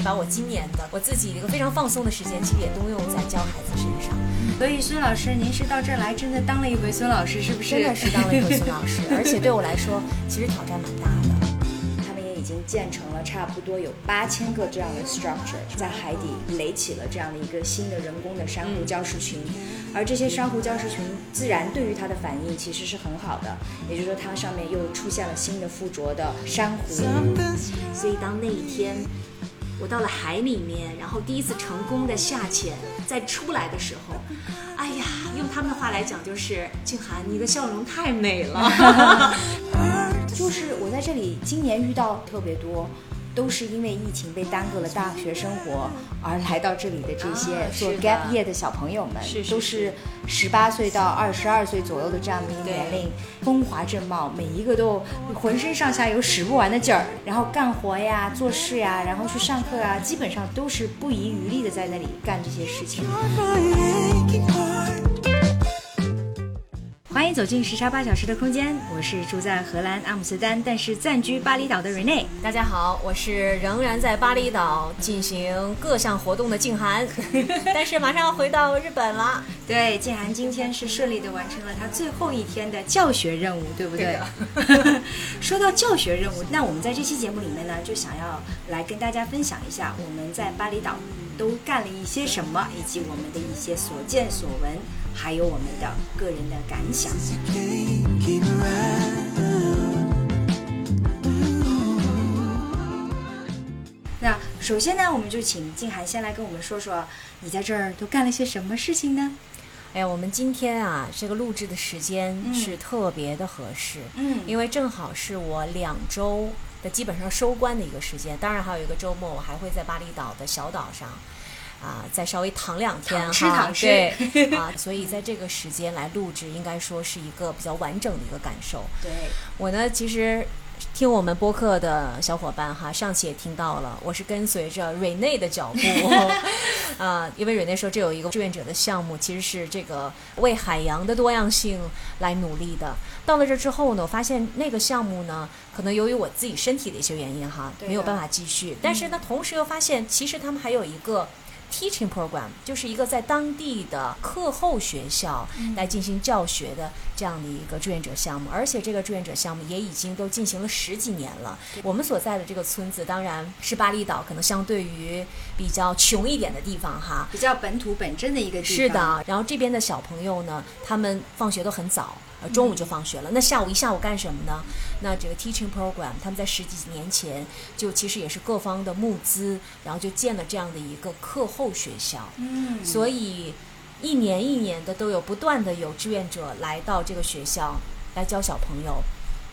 是把我今年的我自己一个非常放松的时间，其实也都用在教孩子身上。所以孙老师，您是到这儿来真的当了一回孙老师，是不是？真的是当了一回孙老师，而且对我来说，其实挑战蛮大的。他们也已经建成了差不多有八千个这样的 structure，在海底垒起了这样的一个新的人工的珊瑚礁石群，而这些珊瑚礁石群自然对于它的反应其实是很好的，也就是说它上面又出现了新的附着的珊瑚，所以当那一天。我到了海里面，然后第一次成功的下潜，再出来的时候，哎呀，用他们的话来讲就是静涵，你的笑容太美了。就是我在这里今年遇到特别多。都是因为疫情被耽搁了大学生活而来到这里的这些做 gap year 的小朋友们，都是十八岁到二十二岁左右的这样的一个年龄，风华正茂，每一个都浑身上下有使不完的劲儿，然后干活呀、做事呀，然后去上课啊，基本上都是不遗余力的在那里干这些事情。欢迎走进时差八小时的空间，我是住在荷兰阿姆斯特丹，但是暂居巴厘岛的 Rene。大家好，我是仍然在巴厘岛进行各项活动的静涵，但是马上要回到日本了。对，静涵今天是顺利的完成了她最后一天的教学任务，对不对？说到教学任务，那我们在这期节目里面呢，就想要来跟大家分享一下我们在巴厘岛都干了一些什么，以及我们的一些所见所闻。还有我们的个人的感想。那首先呢，我们就请静涵先来跟我们说说，你在这儿都干了些什么事情呢？哎呀，我们今天啊，这个录制的时间是特别的合适，嗯，因为正好是我两周的基本上收官的一个时间，当然还有一个周末，我还会在巴厘岛的小岛上。啊，再稍微躺两天哈，对 啊，所以在这个时间来录制，应该说是一个比较完整的一个感受。对我呢，其实听我们播客的小伙伴哈，上期也听到了，我是跟随着瑞内的脚步 啊，因为瑞内说这有一个志愿者的项目，其实是这个为海洋的多样性来努力的。到了这之后呢，我发现那个项目呢，可能由于我自己身体的一些原因哈，没有办法继续。但是呢，同时又发现，其实他们还有一个。Teaching program 就是一个在当地的课后学校来进行教学的这样的一个志愿者项目，而且这个志愿者项目也已经都进行了十几年了。我们所在的这个村子当然是巴厘岛，可能相对于比较穷一点的地方哈，比较本土本真的一个地方。是的，然后这边的小朋友呢，他们放学都很早。呃，中午就放学了。那下午一下午干什么呢？那这个 teaching program，他们在十几年前就其实也是各方的募资，然后就建了这样的一个课后学校。嗯，所以一年一年的都有不断的有志愿者来到这个学校来教小朋友。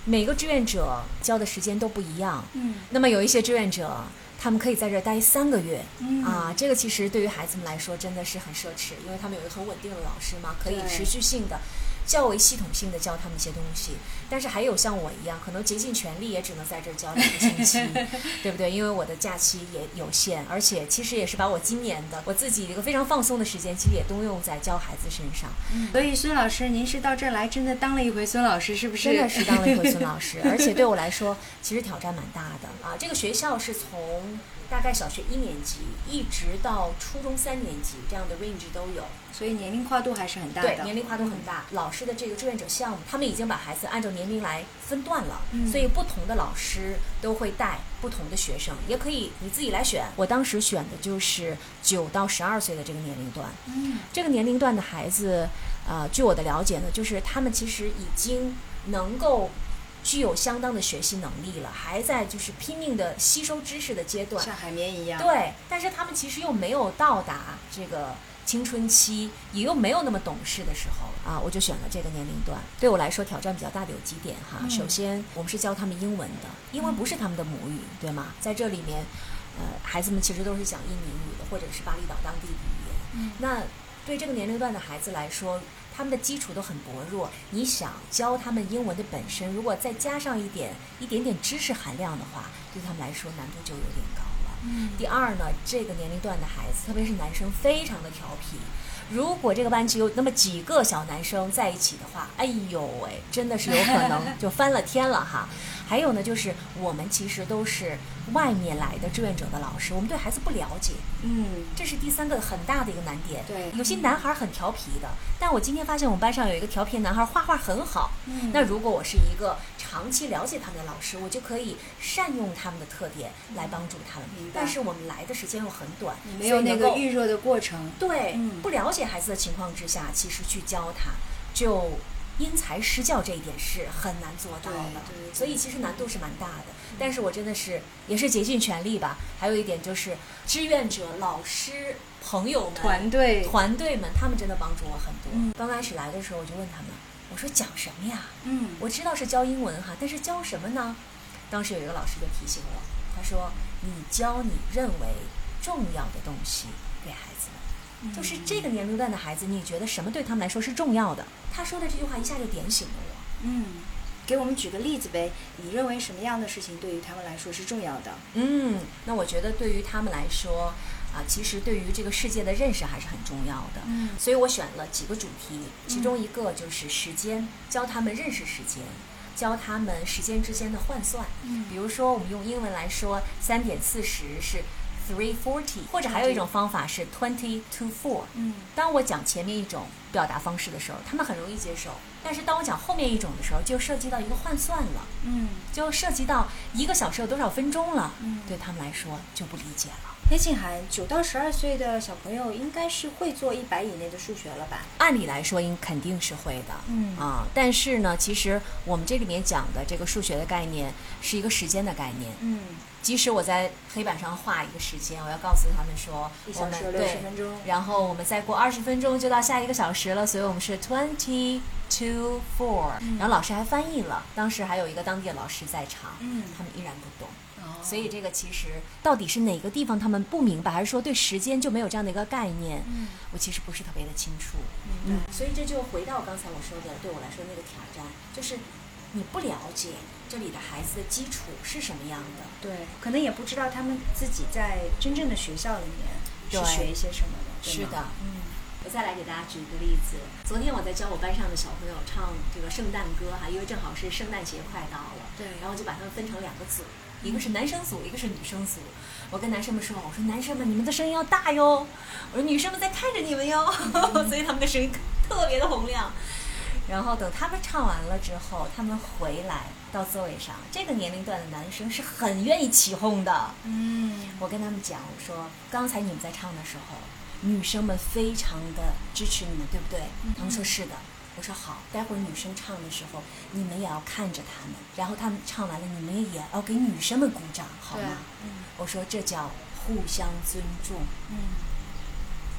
每个志愿者教的时间都不一样。嗯，那么有一些志愿者，他们可以在这儿待三个月。嗯，啊，这个其实对于孩子们来说真的是很奢侈，因为他们有一个很稳定的老师嘛，可以持续性的。较为系统性的教他们一些东西，但是还有像我一样，可能竭尽全力也只能在这儿教两个星期，对不对？因为我的假期也有限，而且其实也是把我今年的我自己一个非常放松的时间，其实也都用在教孩子身上。所以孙老师，您是到这儿来真的当了一回孙老师，是不是？真的是当了一回孙老师，而且对我来说，其实挑战蛮大的啊。这个学校是从。大概小学一年级一直到初中三年级这样的 range 都有，所以年龄跨度还是很大的。对，年龄跨度很大。老师的这个志愿者项目，他们已经把孩子按照年龄来分段了，嗯所以不同的老师都会带不同的学生，也可以你自己来选。我当时选的就是九到十二岁的这个年龄段。嗯，这个年龄段的孩子，呃，据我的了解呢，就是他们其实已经能够。具有相当的学习能力了，还在就是拼命的吸收知识的阶段，像海绵一样。对，但是他们其实又没有到达这个青春期，也又没有那么懂事的时候啊，我就选了这个年龄段。对我来说挑战比较大的有几点哈，首先我们是教他们英文的，英文不是他们的母语，对吗？在这里面，呃，孩子们其实都是讲印尼语的，或者是巴厘岛当地的语言。那对这个年龄段的孩子来说，他们的基础都很薄弱。你想教他们英文的本身，如果再加上一点一点点知识含量的话，对他们来说难度就有点高了。嗯。第二呢，这个年龄段的孩子，特别是男生，非常的调皮。如果这个班级有那么几个小男生在一起的话，哎呦喂，真的是有可能 就翻了天了哈。还有呢，就是我们其实都是外面来的志愿者的老师，我们对孩子不了解，嗯，这是第三个很大的一个难点。对，有些男孩很调皮的，但我今天发现我们班上有一个调皮男孩，画画很好。嗯，那如果我是一个长期了解他们的老师，我就可以善用他们的特点来帮助他们。但是我们来的时间又很短，没有那个预热的过程。对，不了解孩子的情况之下，其实去教他就。因材施教这一点是很难做到的，所以其实难度是蛮大的。但是我真的是也是竭尽全力吧。还有一点就是志愿者、老师、朋友们、团队、团队们，他们真的帮助我很多。刚开始来的时候，我就问他们，我说讲什么呀？嗯，我知道是教英文哈，但是教什么呢？当时有一个老师就提醒我，他说：“你教你认为重要的东西给孩子。”就是这个年龄段的孩子，你觉得什么对他们来说是重要的？他说的这句话一下就点醒了我。嗯，给我们举个例子呗？你认为什么样的事情对于他们来说是重要的？嗯，那我觉得对于他们来说，啊，其实对于这个世界的认识还是很重要的。嗯，所以我选了几个主题，其中一个就是时间，教他们认识时间，教他们时间之间的换算。嗯，比如说我们用英文来说，三点四十是。Three forty，或者还有一种方法是 twenty to four。嗯，当我讲前面一种表达方式的时候，他们很容易接受；但是当我讲后面一种的时候，就涉及到一个换算了。嗯，就涉及到一个小时有多少分钟了。嗯，对他们来说就不理解了。黑静涵，九到十二岁的小朋友应该是会做一百以内的数学了吧？按理来说，应肯定是会的。嗯啊，但是呢，其实我们这里面讲的这个数学的概念是一个时间的概念。嗯。即使我在黑板上画一个时间，我要告诉他们说，我们六十分钟，然后我们再过二十分钟就到下一个小时了，所以我们是 twenty to four。然后老师还翻译了，当时还有一个当地的老师在场，嗯，他们依然不懂。所以这个其实到底是哪个地方他们不明白，还是说对时间就没有这样的一个概念？嗯，我其实不是特别的清楚。嗯，所以这就回到刚才我说的，对我来说那个挑战就是。你不了解这里的孩子的基础是什么样的，对，可能也不知道他们自己在真正的学校里面是学一些什么的。是的，嗯。我再来给大家举一个例子。昨天我在教我班上的小朋友唱这个圣诞歌哈，因为正好是圣诞节快到了，对，然后就把他们分成两个组，一个是男生组，一个是女生组。我跟男生们说，我说男生们你们的声音要大哟，我说女生们在看着你们哟，所以他们的声音特别的洪亮。然后等他们唱完了之后，他们回来到座位上，这个年龄段的男生是很愿意起哄的。嗯，我跟他们讲，我说刚才你们在唱的时候，女生们非常的支持你们，对不对？他们说是的。我说好，待会儿女生唱的时候，你们也要看着他们，然后他们唱完了，你们也要给女生们鼓掌，好吗？嗯，我说这叫互相尊重。嗯，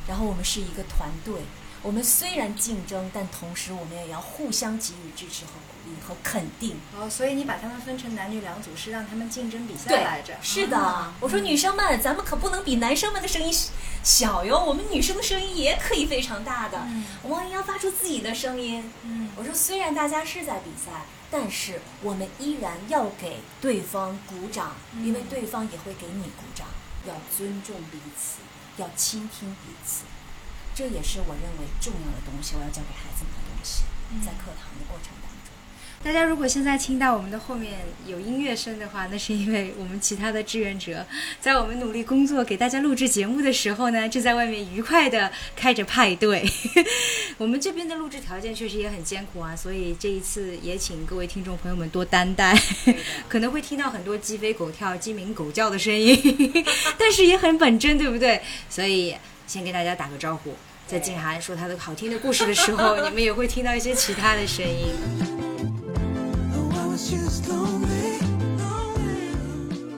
然后我们是一个团队。我们虽然竞争，但同时我们也要互相给予支持和鼓励和肯定。哦，所以你把他们分成男女两组，是让他们竞争比赛来着？是的，我说女生们，咱们可不能比男生们的声音小哟，我们女生的声音也可以非常大的，我们要发出自己的声音。嗯，我说虽然大家是在比赛，但是我们依然要给对方鼓掌，因为对方也会给你鼓掌。要尊重彼此，要倾听彼此。这也是我认为重要的东西，我要教给孩子们的东西，在课堂的过程当中。大家如果现在听到我们的后面有音乐声的话，那是因为我们其他的志愿者在我们努力工作、给大家录制节目的时候呢，就在外面愉快的开着派对。我们这边的录制条件确实也很艰苦啊，所以这一次也请各位听众朋友们多担待，可能会听到很多鸡飞狗跳、鸡鸣狗叫的声音，但是也很本真，对不对？所以先给大家打个招呼。在静涵说她的好听的故事的时候，你们也会听到一些其他的声音。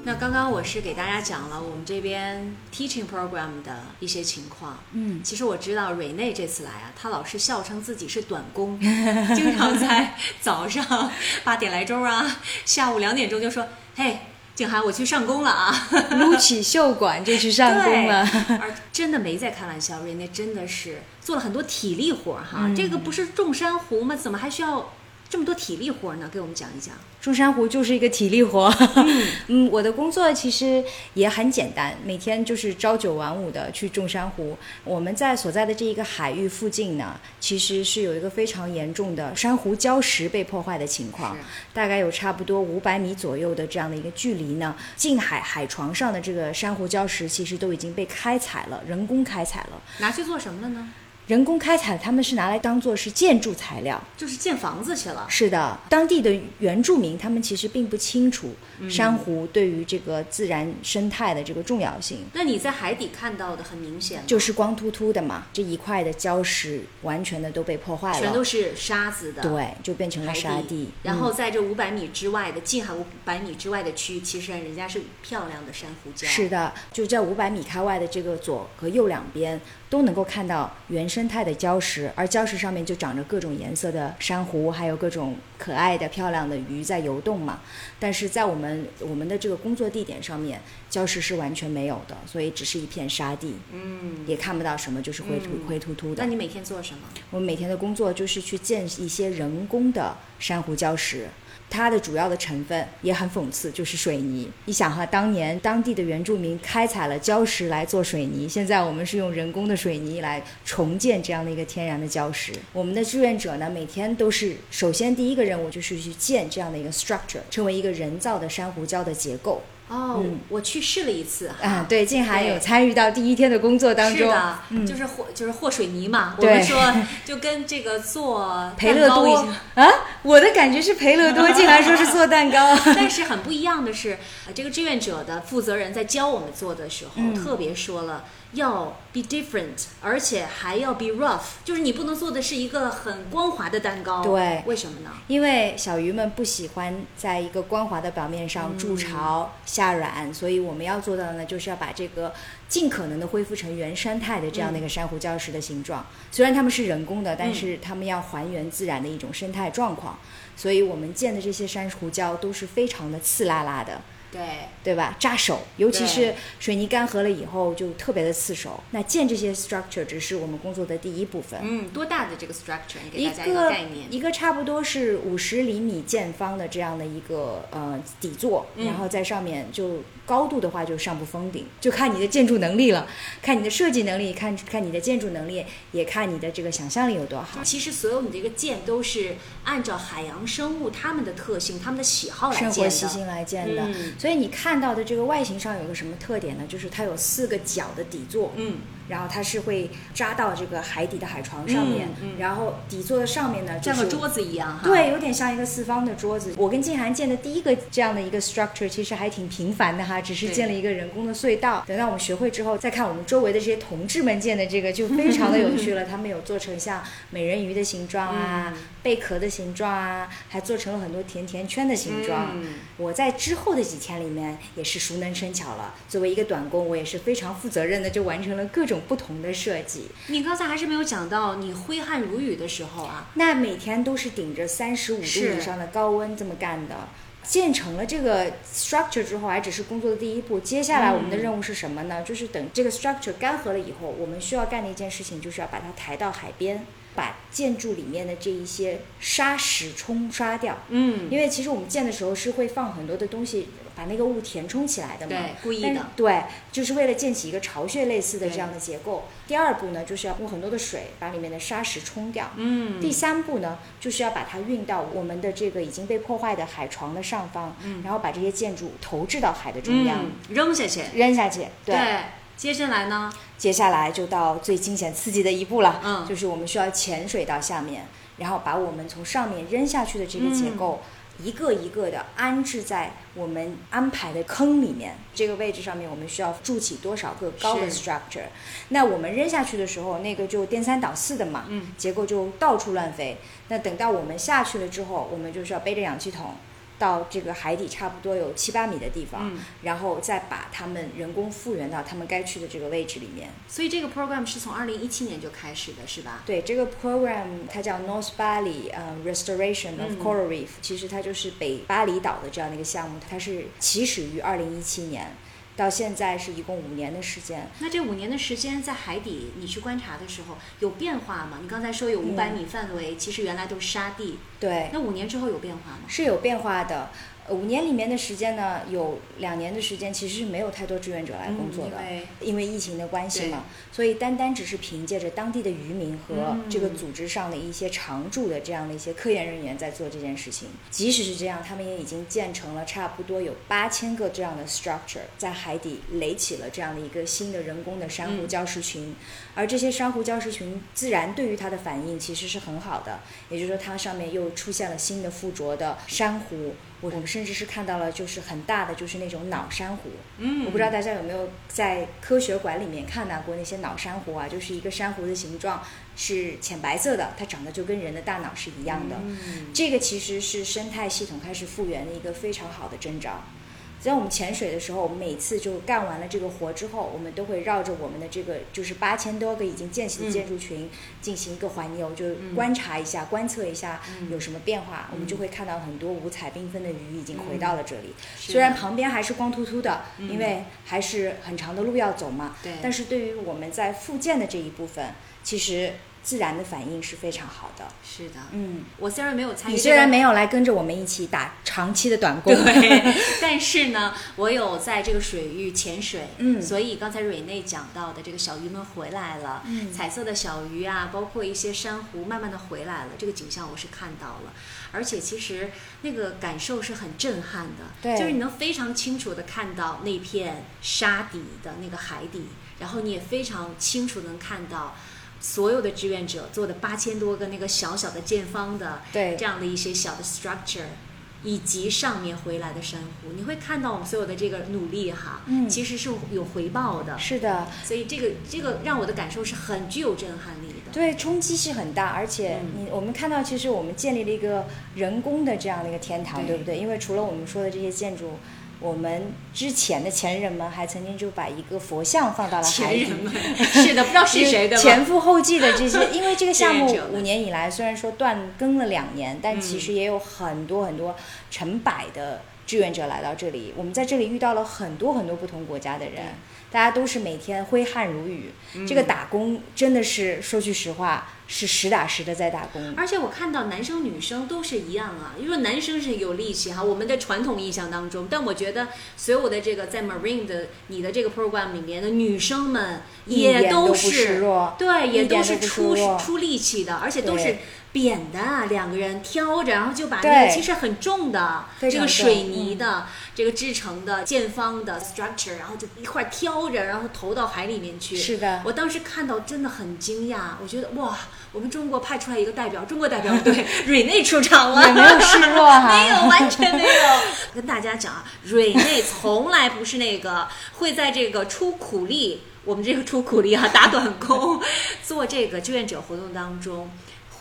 那刚刚我是给大家讲了我们这边 teaching program 的一些情况。嗯，其实我知道瑞内这次来啊，他老是笑称自己是短工，经常在早上八点来钟啊，下午两点钟就说：“嘿。”景涵，我去上工了啊，撸起袖管就去 上工了。而真的没在开玩笑，瑞内真的是做了很多体力活哈。这个不是种珊瑚吗？怎么还需要？这么多体力活呢，给我们讲一讲。种珊瑚就是一个体力活。嗯，我的工作其实也很简单，每天就是朝九晚五的去种珊瑚。我们在所在的这一个海域附近呢，其实是有一个非常严重的珊瑚礁石被破坏的情况，大概有差不多五百米左右的这样的一个距离呢。近海海床上的这个珊瑚礁石其实都已经被开采了，人工开采了，拿去做什么了呢？人工开采，他们是拿来当做是建筑材料，就是建房子去了。是的，当地的原住民他们其实并不清楚珊瑚对于这个自然生态的这个重要性。那你在海底看到的很明显，就是光秃秃的嘛，这一块的礁石完全的都被破坏了，全都是沙子的，对，就变成了沙地。然后在这五百米之外的近海五百米之外的区域，其实人家是漂亮的珊瑚礁。是的，就在五百米开外的这个左和右两边。都能够看到原生态的礁石，而礁石上面就长着各种颜色的珊瑚，还有各种可爱的、漂亮的鱼在游动嘛。但是在我们我们的这个工作地点上面，礁石是完全没有的，所以只是一片沙地，嗯，也看不到什么，就是灰秃灰秃秃的。那你每天做什么？我们每天的工作就是去建一些人工的珊瑚礁石。它的主要的成分也很讽刺，就是水泥。你想哈，当年当地的原住民开采了礁石来做水泥，现在我们是用人工的水泥来重建这样的一个天然的礁石。我们的志愿者呢，每天都是首先第一个任务就是去建这样的一个 structure，成为一个人造的珊瑚礁的结构。哦，我去试了一次。啊，对，静涵有参与到第一天的工作当中。是的，就是和就是和水泥嘛。我们说就跟这个做 培乐多啊，我的感觉是培乐多，静涵说是做蛋糕。但是很不一样的是，这个志愿者的负责人在教我们做的时候，特别说了。要 be different，而且还要 be rough，就是你不能做的是一个很光滑的蛋糕。对，为什么呢？因为小鱼们不喜欢在一个光滑的表面上筑巢下卵，所以我们要做到的呢，就是要把这个尽可能的恢复成原生态的这样的一个珊瑚礁石的形状。虽然它们是人工的，但是它们要还原自然的一种生态状况，所以我们建的这些珊瑚礁都是非常的刺啦啦的。对对吧？扎手，尤其是水泥干涸了以后，就特别的刺手。那建这些 structure 只是我们工作的第一部分。嗯，多大的这个 structure？给大家一个概念。一个差不多是五十厘米见方的这样的一个呃底座，然后在上面就高度的话就上不封顶，就看你的建筑能力了，看你的设计能力，看看你的建筑能力，也看你的这个想象力有多好。其实所有你的这个建都是按照海洋生物它们的特性、它们的喜好来建的，生活习性来建的。所以你看到的这个外形上有个什么特点呢？就是它有四个角的底座。嗯。然后它是会扎到这个海底的海床上面，然后底座的上面呢，像个桌子一样哈。对，有点像一个四方的桌子。我跟静涵建的第一个这样的一个 structure 其实还挺平凡的哈，只是建了一个人工的隧道。等到我们学会之后，再看我们周围的这些同志们建的这个，就非常的有趣了。他们有做成像美人鱼的形状啊，贝壳的形状啊，还做成了很多甜甜圈的形状。我在之后的几天里面也是熟能生巧了。作为一个短工，我也是非常负责任的，就完成了各种。不同的设计，你刚才还是没有讲到你挥汗如雨的时候啊。那每天都是顶着三十五度以上的高温这么干的。建成了这个 structure 之后，还只是工作的第一步。接下来我们的任务是什么呢？就是等这个 structure 干涸了以后，我们需要干的一件事情，就是要把它抬到海边，把建筑里面的这一些沙石冲刷掉。嗯，因为其实我们建的时候是会放很多的东西。把那个雾填充起来的嘛，对，故意的，对，就是为了建起一个巢穴类似的这样的结构。第二步呢，就是要用很多的水把里面的沙石冲掉。嗯。第三步呢，就是要把它运到我们的这个已经被破坏的海床的上方，嗯，然后把这些建筑投掷到海的中央，扔下去，扔下去。对。接下来呢？接下来就到最惊险刺激的一步了，嗯，就是我们需要潜水到下面，然后把我们从上面扔下去的这个结构。一个一个的安置在我们安排的坑里面，这个位置上面我们需要筑起多少个高的 structure？那我们扔下去的时候，那个就颠三倒四的嘛，结构就到处乱飞。那等到我们下去了之后，我们就是要背着氧气筒，到这个海底差不多有七八米的地方，然后再把他们人工复原到他们该去的这个位置里面。所以这个 program 是从二零一七年就开始的，是吧？对，这个 program 它叫 North Bali 呃 Restoration of Coral Reef，其实它就是北巴厘岛的这样的一个项目，它是起始于二零一七年。到现在是一共五年的时间。那这五年的时间在海底，你去观察的时候有变化吗？你刚才说有五百米范围，其实原来都是沙地。对。那五年之后有变化吗？是有变化的。五年里面的时间呢，有两年的时间其实是没有太多志愿者来工作的，因为疫情的关系嘛，所以单单只是凭借着当地的渔民和这个组织上的一些常驻的这样的一些科研人员在做这件事情。即使是这样，他们也已经建成了差不多有八千个这样的 structure，在海底垒起了这样的一个新的人工的珊瑚礁石群，而这些珊瑚礁石群自然对于它的反应其实是很好的，也就是说它上面又出现了新的附着的珊瑚。我们甚至是看到了，就是很大的，就是那种脑珊瑚。嗯，我不知道大家有没有在科学馆里面看到过那些脑珊瑚啊？就是一个珊瑚的形状是浅白色的，它长得就跟人的大脑是一样的。嗯，这个其实是生态系统开始复原的一个非常好的征兆。在我们潜水的时候，我们每次就干完了这个活之后，我们都会绕着我们的这个就是八千多个已经建起的建筑群进行一个环游，就观察一下、观测一下有什么变化。我们就会看到很多五彩缤纷的鱼已经回到了这里。虽然旁边还是光秃秃的，因为还是很长的路要走嘛。对。但是对于我们在复建的这一部分，其实。自然的反应是非常好的。是的，嗯，我虽然没有参与，你虽然没有来跟着我们一起打长期的短工，对，但是呢，我有在这个水域潜水，嗯，所以刚才瑞内讲到的这个小鱼们回来了，嗯，彩色的小鱼啊，包括一些珊瑚慢慢的回来了，这个景象我是看到了，而且其实那个感受是很震撼的，对，就是你能非常清楚的看到那片沙底的那个海底，然后你也非常清楚能看到。所有的志愿者做的八千多个那个小小的建方的，对。这样的一些小的 structure，以及上面回来的珊瑚，你会看到我们所有的这个努力哈，嗯，其实是有回报的，是的，所以这个这个让我的感受是很具有震撼力的，对，冲击是很大，而且你我们看到其实我们建立了一个人工的这样的一个天堂，对不对？因为除了我们说的这些建筑。我们之前的前人们还曾经就把一个佛像放到了海底，是的，不知道是谁 的。前赴后继的这些，因为这个项目 五年以来虽然说断更了两年，但其实也有很多很多成百的志愿者来到这里。我们在这里遇到了很多很多不同国家的人，大家都是每天挥汗如雨。这个打工真的是说句实话。是实打实的在打工，而且我看到男生女生都是一样啊，因为男生是有力气哈，我们的传统印象当中，但我觉得所有的这个在 Marine 的你的这个 program 里面的女生们也都是对，也都是出出力气的，而且都是。扁的两个人挑着，然后就把那个其实很重的这个水泥的这个制成的建方的 structure，然后就一块挑着，然后投到海里面去。是的，我当时看到真的很惊讶，我觉得哇，我们中国派出来一个代表，中国代表队 瑞内出场了，也没有失落哈，没有，完全没有。跟大家讲啊，瑞内从来不是那个会在这个出苦力，我们这个出苦力啊，打短工，做这个志愿者活动当中。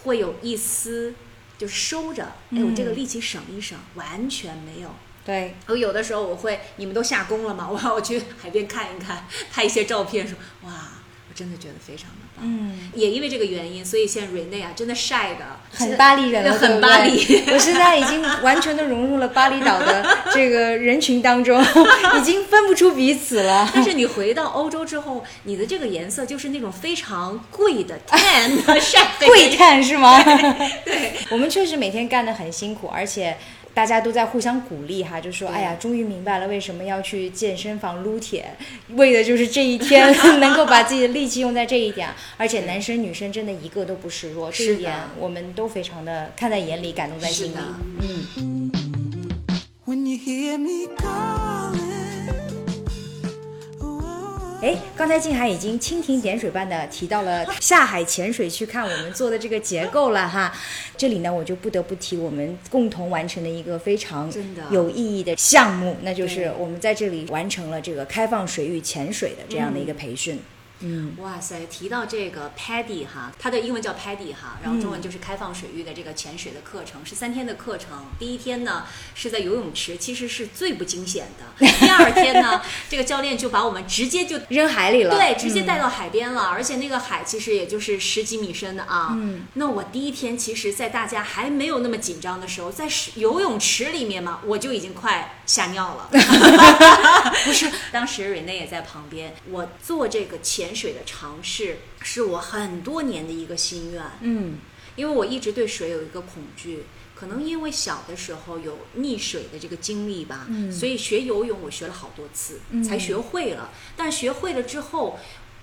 会有一丝，就收着，哎，我这个力气省一省，完全没有。对，我有的时候我会，你们都下工了吗？我要我去海边看一看，拍一些照片，说哇，我真的觉得非常的棒。嗯，也因为这个原因，所以现在瑞内啊，真的晒的很巴黎人了，很巴黎。我现在已经完全的融入了巴厘岛的这个人群当中，已经分不出彼此了。但是你回到欧洲之后，你的这个颜色就是那种非常贵的 tan 晒贵 tan 是吗？对，我们确实每天干的很辛苦，而且。大家都在互相鼓励哈，就说：“哎呀，终于明白了为什么要去健身房撸铁，为的就是这一天 能够把自己的力气用在这一点。而且男生女生真的一个都不示弱，这一点我们都非常的看在眼里，感动在心里。”嗯。哎，刚才静海已经蜻蜓点水般的提到了下海潜水去看我们做的这个结构了哈，这里呢我就不得不提我们共同完成的一个非常有意义的项目，那就是我们在这里完成了这个开放水域潜水的这样的一个培训。嗯，哇塞，提到这个 Paddy 哈，它的英文叫 Paddy 哈，然后中文就是开放水域的这个潜水的课程，是三天的课程。第一天呢是在游泳池，其实是最不惊险的。第二天呢，这个教练就把我们直接就扔海里了，对，直接带到海边了，而且那个海其实也就是十几米深的啊。嗯，那我第一天其实，在大家还没有那么紧张的时候，在游泳池里面嘛，我就已经快吓尿了。不是，当时瑞内也在旁边，我做这个潜水的尝试是我很多年的一个心愿。嗯，因为我一直对水有一个恐惧，可能因为小的时候有溺水的这个经历吧，嗯，所以学游泳我学了好多次才学会了。但学会了之后，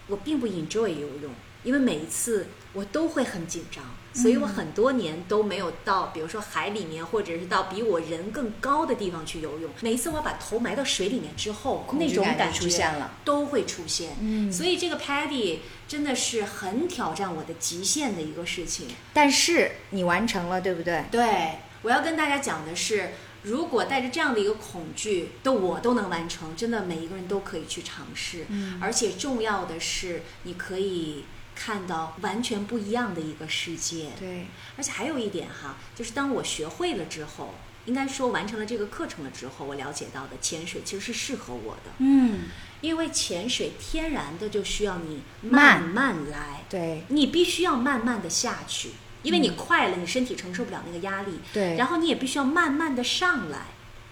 我并不 enjoy 游泳，因为每一次我都会很紧张。所以我很多年都没有到，比如说海里面，或者是到比我人更高的地方去游泳。每一次我把头埋到水里面之后，那种感觉出现了，都会出现。嗯，所以这个 Paddy 真的是很挑战我的极限的一个事情。但是你完成了，对不对？对，我要跟大家讲的是，如果带着这样的一个恐惧的我都能完成，真的每一个人都可以去尝试。嗯，而且重要的是，你可以。看到完全不一样的一个世界，对。而且还有一点哈，就是当我学会了之后，应该说完成了这个课程了之后，我了解到的潜水其实是适合我的。嗯，因为潜水天然的就需要你慢慢来，对，你必须要慢慢的下去，因为你快了，你身体承受不了那个压力。对。然后你也必须要慢慢的上来，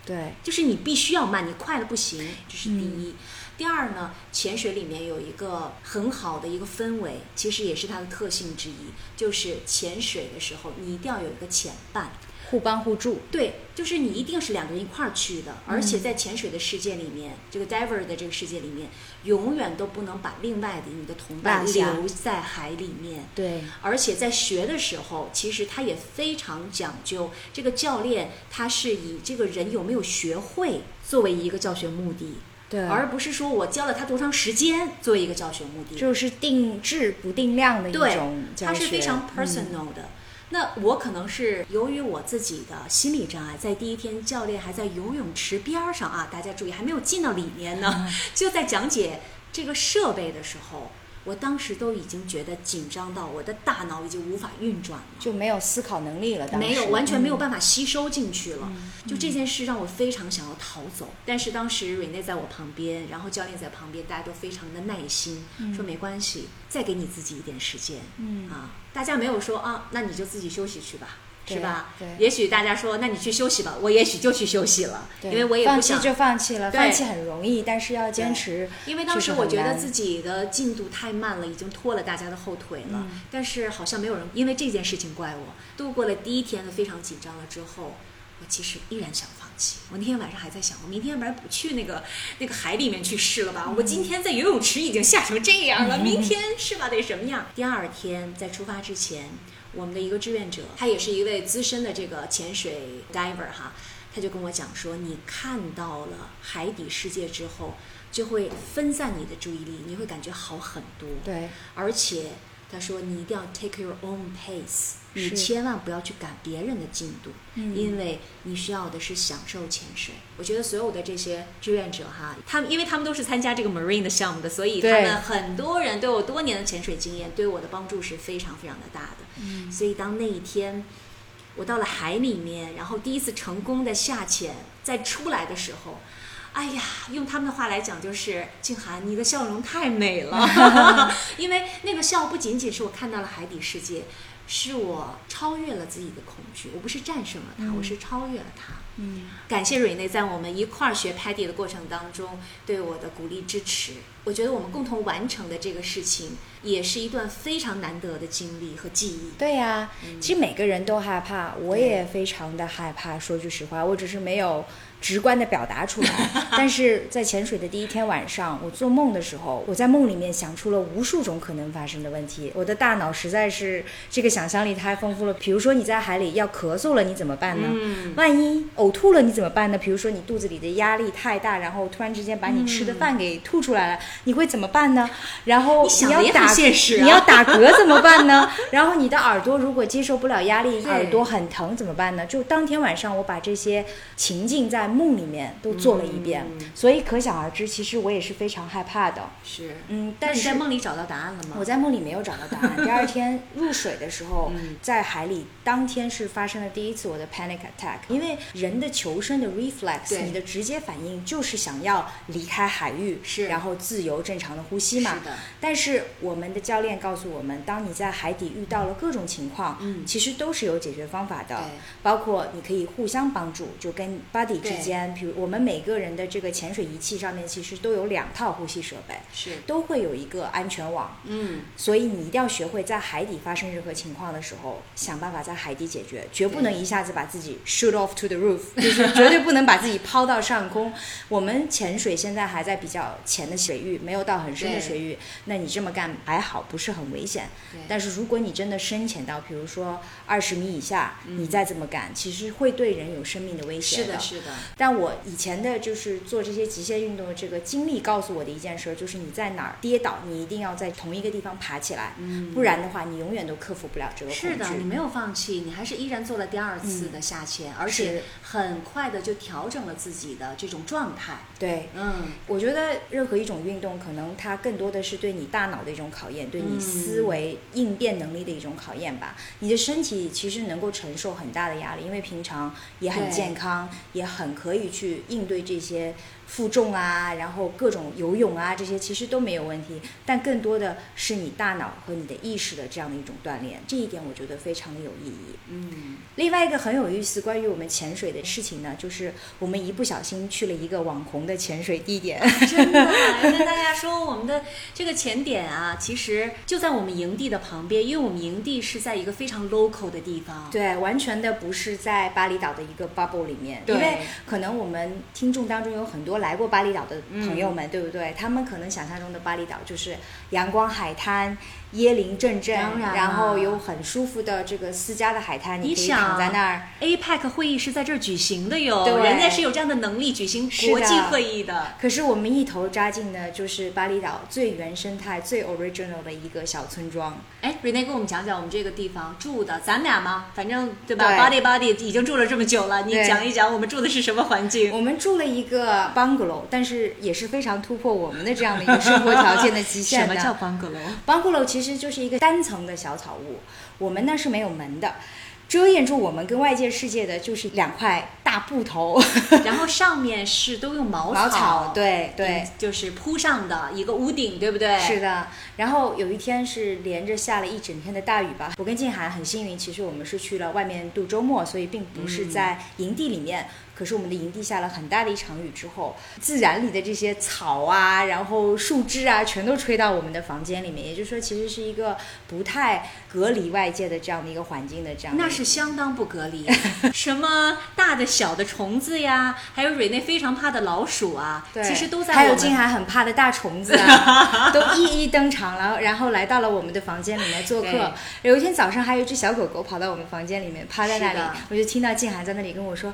对，就是你必须要慢，你快了不行，这是第一。第二呢，潜水里面有一个很好的一个氛围，其实也是它的特性之一，就是潜水的时候你一定要有一个潜伴，互帮互助。对，就是你一定是两个人一块儿去的，而且在潜水的世界里面，这个 diver 的这个世界里面，永远都不能把另外的你的同伴留在海里面。对，而且在学的时候，其实他也非常讲究，这个教练他是以这个人有没有学会作为一个教学目的。对，而不是说我教了他多长时间作为一个教学目的，就是定制不定量的一种教学，它是非常 personal 的。那我可能是由于我自己的心理障碍，在第一天教练还在游泳池边上啊，大家注意还没有进到里面呢，就在讲解这个设备的时候。我当时都已经觉得紧张到我的大脑已经无法运转了，就没有思考能力了。没有，完全没有办法吸收进去了。就这件事让我非常想要逃走。但是当时瑞内在我旁边，然后教练在旁边，大家都非常的耐心，说没关系，再给你自己一点时间。嗯啊，大家没有说啊，那你就自己休息去吧。是吧？对，也许大家说，那你去休息吧，我也许就去休息了，因为我也放弃就放弃了，放弃很容易，但是要坚持。因为当时我觉得自己的进度太慢了，已经拖了大家的后腿了。但是好像没有人因为这件事情怪我。度过了第一天的非常紧张了之后，我其实依然想放弃。我那天晚上还在想，我明天要不然不去那个那个海里面去试了吧？我今天在游泳池已经吓成这样了，明天是吧？得什么样？第二天在出发之前。我们的一个志愿者，他也是一位资深的这个潜水 diver 哈，他就跟我讲说，你看到了海底世界之后，就会分散你的注意力，你会感觉好很多。对，而且他说你一定要 take your own pace。你千万不要去赶别人的进度，因为你需要的是享受潜水。我觉得所有的这些志愿者哈，他们因为他们都是参加这个 marine 的项目的，所以他们很多人都有多年的潜水经验，对我的帮助是非常非常的大的。嗯，所以当那一天我到了海里面，然后第一次成功的下潜，再出来的时候，哎呀，用他们的话来讲就是静涵，你的笑容太美了，因为那个笑不仅仅是我看到了海底世界。是我超越了自己的恐惧，我不是战胜了它，我是超越了它。嗯，感谢瑞内在我们一块儿学 Paddy 的过程当中对我的鼓励支持。我觉得我们共同完成的这个事情，也是一段非常难得的经历和记忆。对呀，其实每个人都害怕，我也非常的害怕。说句实话，我只是没有。直观的表达出来，但是在潜水的第一天晚上，我做梦的时候，我在梦里面想出了无数种可能发生的问题，我的大脑实在是这个想象力太丰富了。比如说你在海里要咳嗽了，你怎么办呢？嗯万一呕吐了，你怎么办呢？比如说你肚子里的压力太大，然后突然之间把你吃的饭给吐出来了，你会怎么办呢？然后你想打你要打嗝怎么办呢？然后你的耳朵如果接受不了压力，对耳朵很疼怎么办呢？就当天晚上我把这些情境在梦里面都做了一遍，嗯所以可想而知，其实我也是非常害怕的。是，嗯，但是在梦里找到答案了吗？我在梦里没有找到答案。第二天入水的时候，嗯在海里，当天是发生了第一次我的 panic attack。因为人的求生的 reflex，你的直接反应就是想要离开海域，是然后自由正常的呼吸嘛。是的，但是我们的教练告诉我们，当你在海底遇到了各种情况，嗯其实都是有解决方法的对。包括你可以互相帮助，就跟 buddy 对之间，比如我们每个人的这个潜水仪器上面其实都有两套呼吸设备，是，都会有一个安全网。嗯，所以你一定要学会在海底发生任何情况的时候，想办法在海底解决，绝不能一下子把自己 shoot off to the roof，就是绝对不能把自己抛到上空。我们潜水现在还在比较浅的水域，没有到很深的水域，那你这么干还好，不是很危险。但是如果你真的深潜到，比如说二十米以下，嗯。你再这么干，其实会对人有生命的威胁是的，是的，但我以前的就是做这些极限运动的这个经历告诉我的一件事儿，就是你在哪儿跌倒，你一定要在同一个地方爬起来，不然的话，你永远都克服不了这个恐惧。是的，你没有放弃，你还是依然做了第二次的下潜，而且很快的就调整了自己的这种状态。对。嗯，我觉得任何一种运动，可能它更多的是对你大脑的一种考验，对你嗯思维应变能力的一种考验吧。你的身体其实能够承受很大的压力，因为平常也很健康，也很可以去应对这些负重啊，然后各种游泳啊，这些其实都没有问题。但更多的是你大脑和你的意识的这样的一种锻炼，这一点我觉得非常的有意义。嗯，另外一个很有意思关于我们潜水的事情呢，就是我们一不小心去了一个网红的潜水地点。真的，要跟大家说，我们的这个潜点啊，其实就在我们营地的旁边，因为我们营地是在一个非常 local 的地方。对，完全的不是在巴厘岛的一个 bubble 里面，对因为可能我们听众当中有很多来过巴厘岛的朋友们，对不对？他们可能想象中的巴厘岛就是阳光海滩。椰林阵阵，当然然后有很舒服的这个私家的海滩，你可以躺在那儿。APEC 会议是在这儿举行的哟，对人家是有这样的能力举行国际会议的。可是我们一头扎进的就是巴厘岛最原生态、最 original 的一个小村庄。哎，Rene 给我们讲讲我们这个地方住的，咱们俩吗，反正对吧对？Body Body 已经住了这么久了，你讲一讲我们住的是什么环境？我们住了一个 bungalow，但是也是非常突破我们的这样的一个生活条件的极限的。什么叫 bungalow？bungalow 其实就是一个单层的小草屋，我们呢是没有门的，遮掩住我们跟外界世界的就是两块大布头，然后上面是都用茅茅草，对对嗯，就是铺上的一个屋顶，对不对？是的，然后有一天是连着下了一整天的大雨吧。我跟静涵很幸运，其实我们是去了外面度周末，所以并不是在营地里面。可是我们的营地下了很大的一场雨之后，自然里的这些草啊，然后树枝啊，全都吹到我们的房间里面。也就是说，其实是一个不太隔离外界的这样的一个环境的这样的。那是相当不隔离，什么大的小的虫子呀，还有瑞内非常怕的老鼠啊，对，其实都在还有静涵很怕的大虫子啊，都一一登场了，然后来到了我们的房间里面做客。有一天早上，还有一只小狗狗跑到我们房间里面趴在那里，我就听到静涵在那里跟我说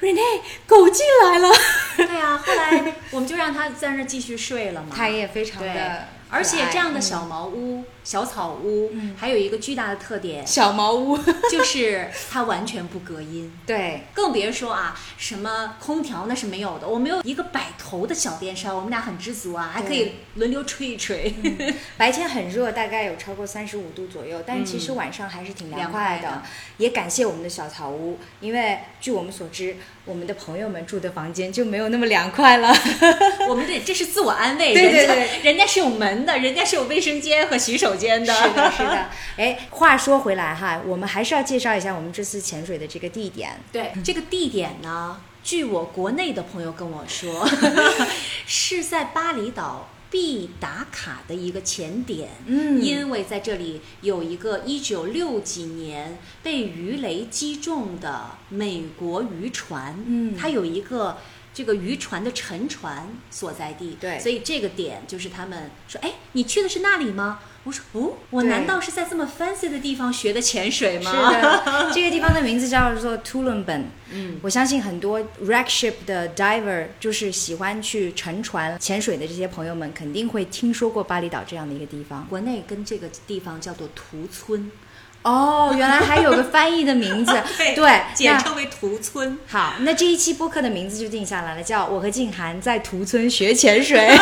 ：“Rene，Rene，狗进来了。对呀、后来我们就让它在那儿继续睡了”嘛。它也非常对的，而且这样的小嗯茅屋、小草屋，还有一个巨大的特点，小茅屋，就是它完全不隔音。对，更别说啊，什么空调那是没有的。我们有一个摆头的小电扇，我们俩很知足啊，还可以轮流吹一吹。白天很热，大概有超过三十五度左右，但是其实晚上还是挺凉快的。凉快的也感谢我们的小草屋，因为据我们所知，我们的朋友们住的房间就没有那么凉快了。我们这这是自我安慰，对对人家对人家是有门的，人家是有卫生间和洗手间的。是的，是的。哎，话说回来哈，我们还是要介绍一下我们这次潜水的这个地点。对这个地点呢，据我国内的朋友跟我说，是在巴厘岛。必打卡的一个潜点，嗯因为在这里有一个一九六几年被鱼雷击中的美国渔船，嗯它有一个这个渔船的沉船所在地，对所以这个点就是他们说，哎，你去的是那里吗？我说哦，我难道是在这么 fancy 的地方学的潜水吗？是的，这个地方的名字叫做 t u l u m b a n 嗯，我相信很多 wreck ship 的 diver 就是喜欢去沉船潜水的这些朋友们，肯定会听说过巴厘岛这样的一个地方。国内跟这个地方叫做屠村。哦，原来还有个翻译的名字，对，简称为屠村。好，那这一期播客的名字就定下来了，叫我和静涵在屠村学潜水。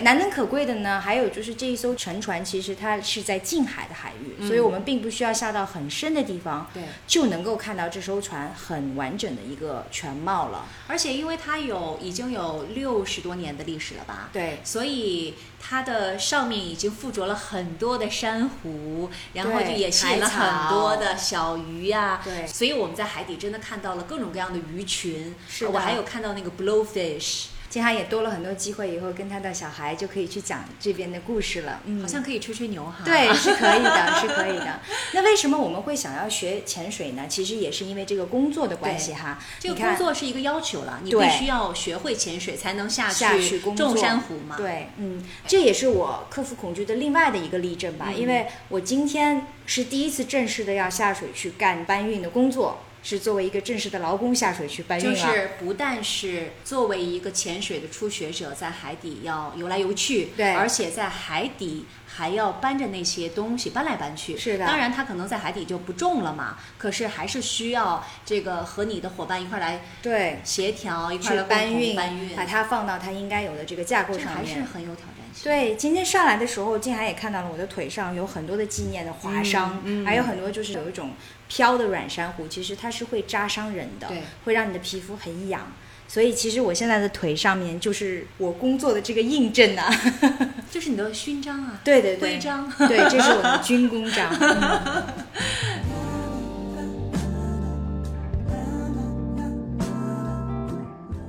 难能可贵的呢，还有就是这一艘沉船，其实它是在近海的海域，所以我们并不需要下到很深的地方，对，就能够看到这艘船很完整的一个全貌了。而且因为它有已经有六十多年的历史了吧？对，所以它的上面已经附着了很多的珊瑚。然后就也吸引了很多的小鱼呀，对，所以我们在海底真的看到了各种各样的鱼群。是我还有看到那个 blowfish。金哈也多了很多机会，以后跟他的小孩就可以去讲这边的故事了。嗯，好像可以吹吹牛哈。对，是可以的，是可以的。那为什么我们会想要学潜水呢？其实也是因为这个工作的关系哈。这个工作是一个要求了，你必须要学会潜水才能下去种珊瑚嘛。对，嗯，这也是我克服恐惧的另外的一个例证吧。因为我今天是第一次正式的要下水去干搬运的工作。是作为一个正式的劳工下水去搬运就是不但是作为一个潜水的初学者，在海底要游来游去，对，而且在海底还要搬着那些东西搬来搬去。是的，当然他可能在海底就不重了嘛，可是还是需要这个和你的伙伴一块来对协调一块来搬运，搬运，把它放到它应该有的这个架构上面，还是很有挑战性。对，今天上来的时候，静涵也看到了我的腿上有很多的纪念的划伤，还有很多就是有一种。漂的软珊瑚其实它是会扎伤人的，对，会让你的皮肤很痒，所以其实我现在的腿上面就是我工作的这个印证啊，就是你的勋章啊，对对对，徽章，对，这是我的军功章。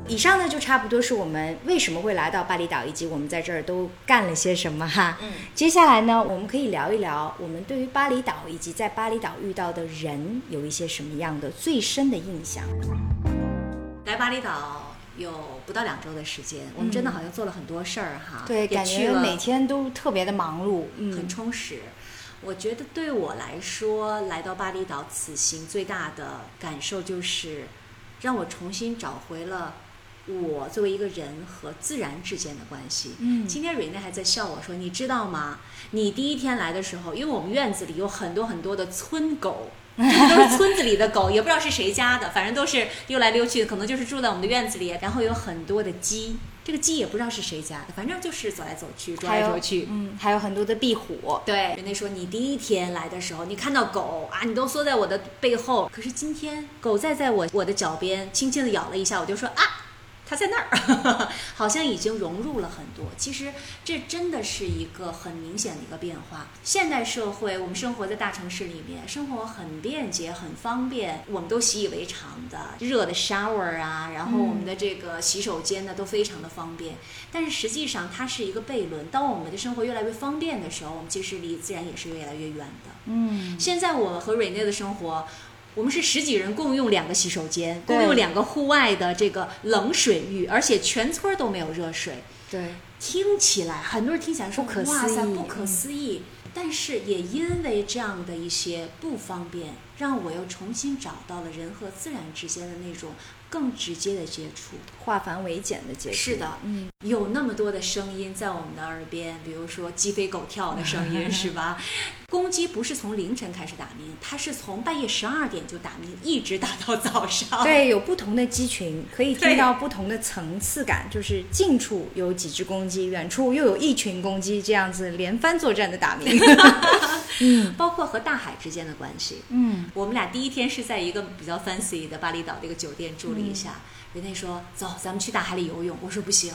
以上呢，就差不多是我们为什么会来到巴厘岛，以及我们在这儿都干了些什么哈。嗯，接下来呢，我们可以聊一聊我们对于巴厘岛以及在巴厘岛遇到的人有一些什么样的最深的印象。来巴厘岛有不到两周的时间，我们真的好像做了很多事儿哈。对，感觉每天都特别的忙碌，很充实。我觉得对我来说，来到巴厘岛此行最大的感受就是，让我重新找回了。我作为一个人和自然之间的关系，嗯，今天瑞内还在笑我说：“你知道吗？你第一天来的时候，因为我们院子里有很多很多的村狗，都是村子里的狗，也不知道是谁家的，反正都是溜来溜去的，可能就是住在我们的院子里。然后有很多的鸡，这个鸡也不知道是谁家的，反正就是走来走去，捉来捉去。嗯，还有很多的壁虎。对，瑞内说你第一天来的时候，你看到狗啊，你都缩在我的背后。可是今天狗在在我我的脚边，轻轻的咬了一下，我就说啊。”它在那儿，好像已经融入了很多。其实这真的是一个很明显的一个变化。现代社会，我们生活在大城市里面，生活很便捷、很方便，我们都习以为常的热的 shower 啊，然后我们的这个洗手间呢都非常的方便。但是实际上，它是一个悖论。当我们的生活越来越方便的时候，我们其实离自然也是越来越远的。嗯，现在我和瑞内的生活。我们是十几人共用两个洗手间，共用两个户外的这个冷水浴，而且全村都没有热水。对，听起来很多人听起来说不可思议，不可思议。但是也因为这样的一些不方便，让我又重新找到了人和自然之间的那种。更直接的接触，化繁为简的接触。是的，嗯，有那么多的声音在我们的耳边，比如说鸡飞狗跳的声音，是吧？公鸡不是从凌晨开始打鸣，它是从半夜十二点就打鸣，一直打到早上。对，有不同的鸡群，可以听到不同的层次感，就是近处有几只公鸡，远处又有一群公鸡，这样子连番作战的打鸣。嗯，包括和大海之间的关系。嗯，我们俩第一天是在一个比较 fancy 的巴厘岛的一个酒店住了一下，人家说走，咱们去大海里游泳。我说不行。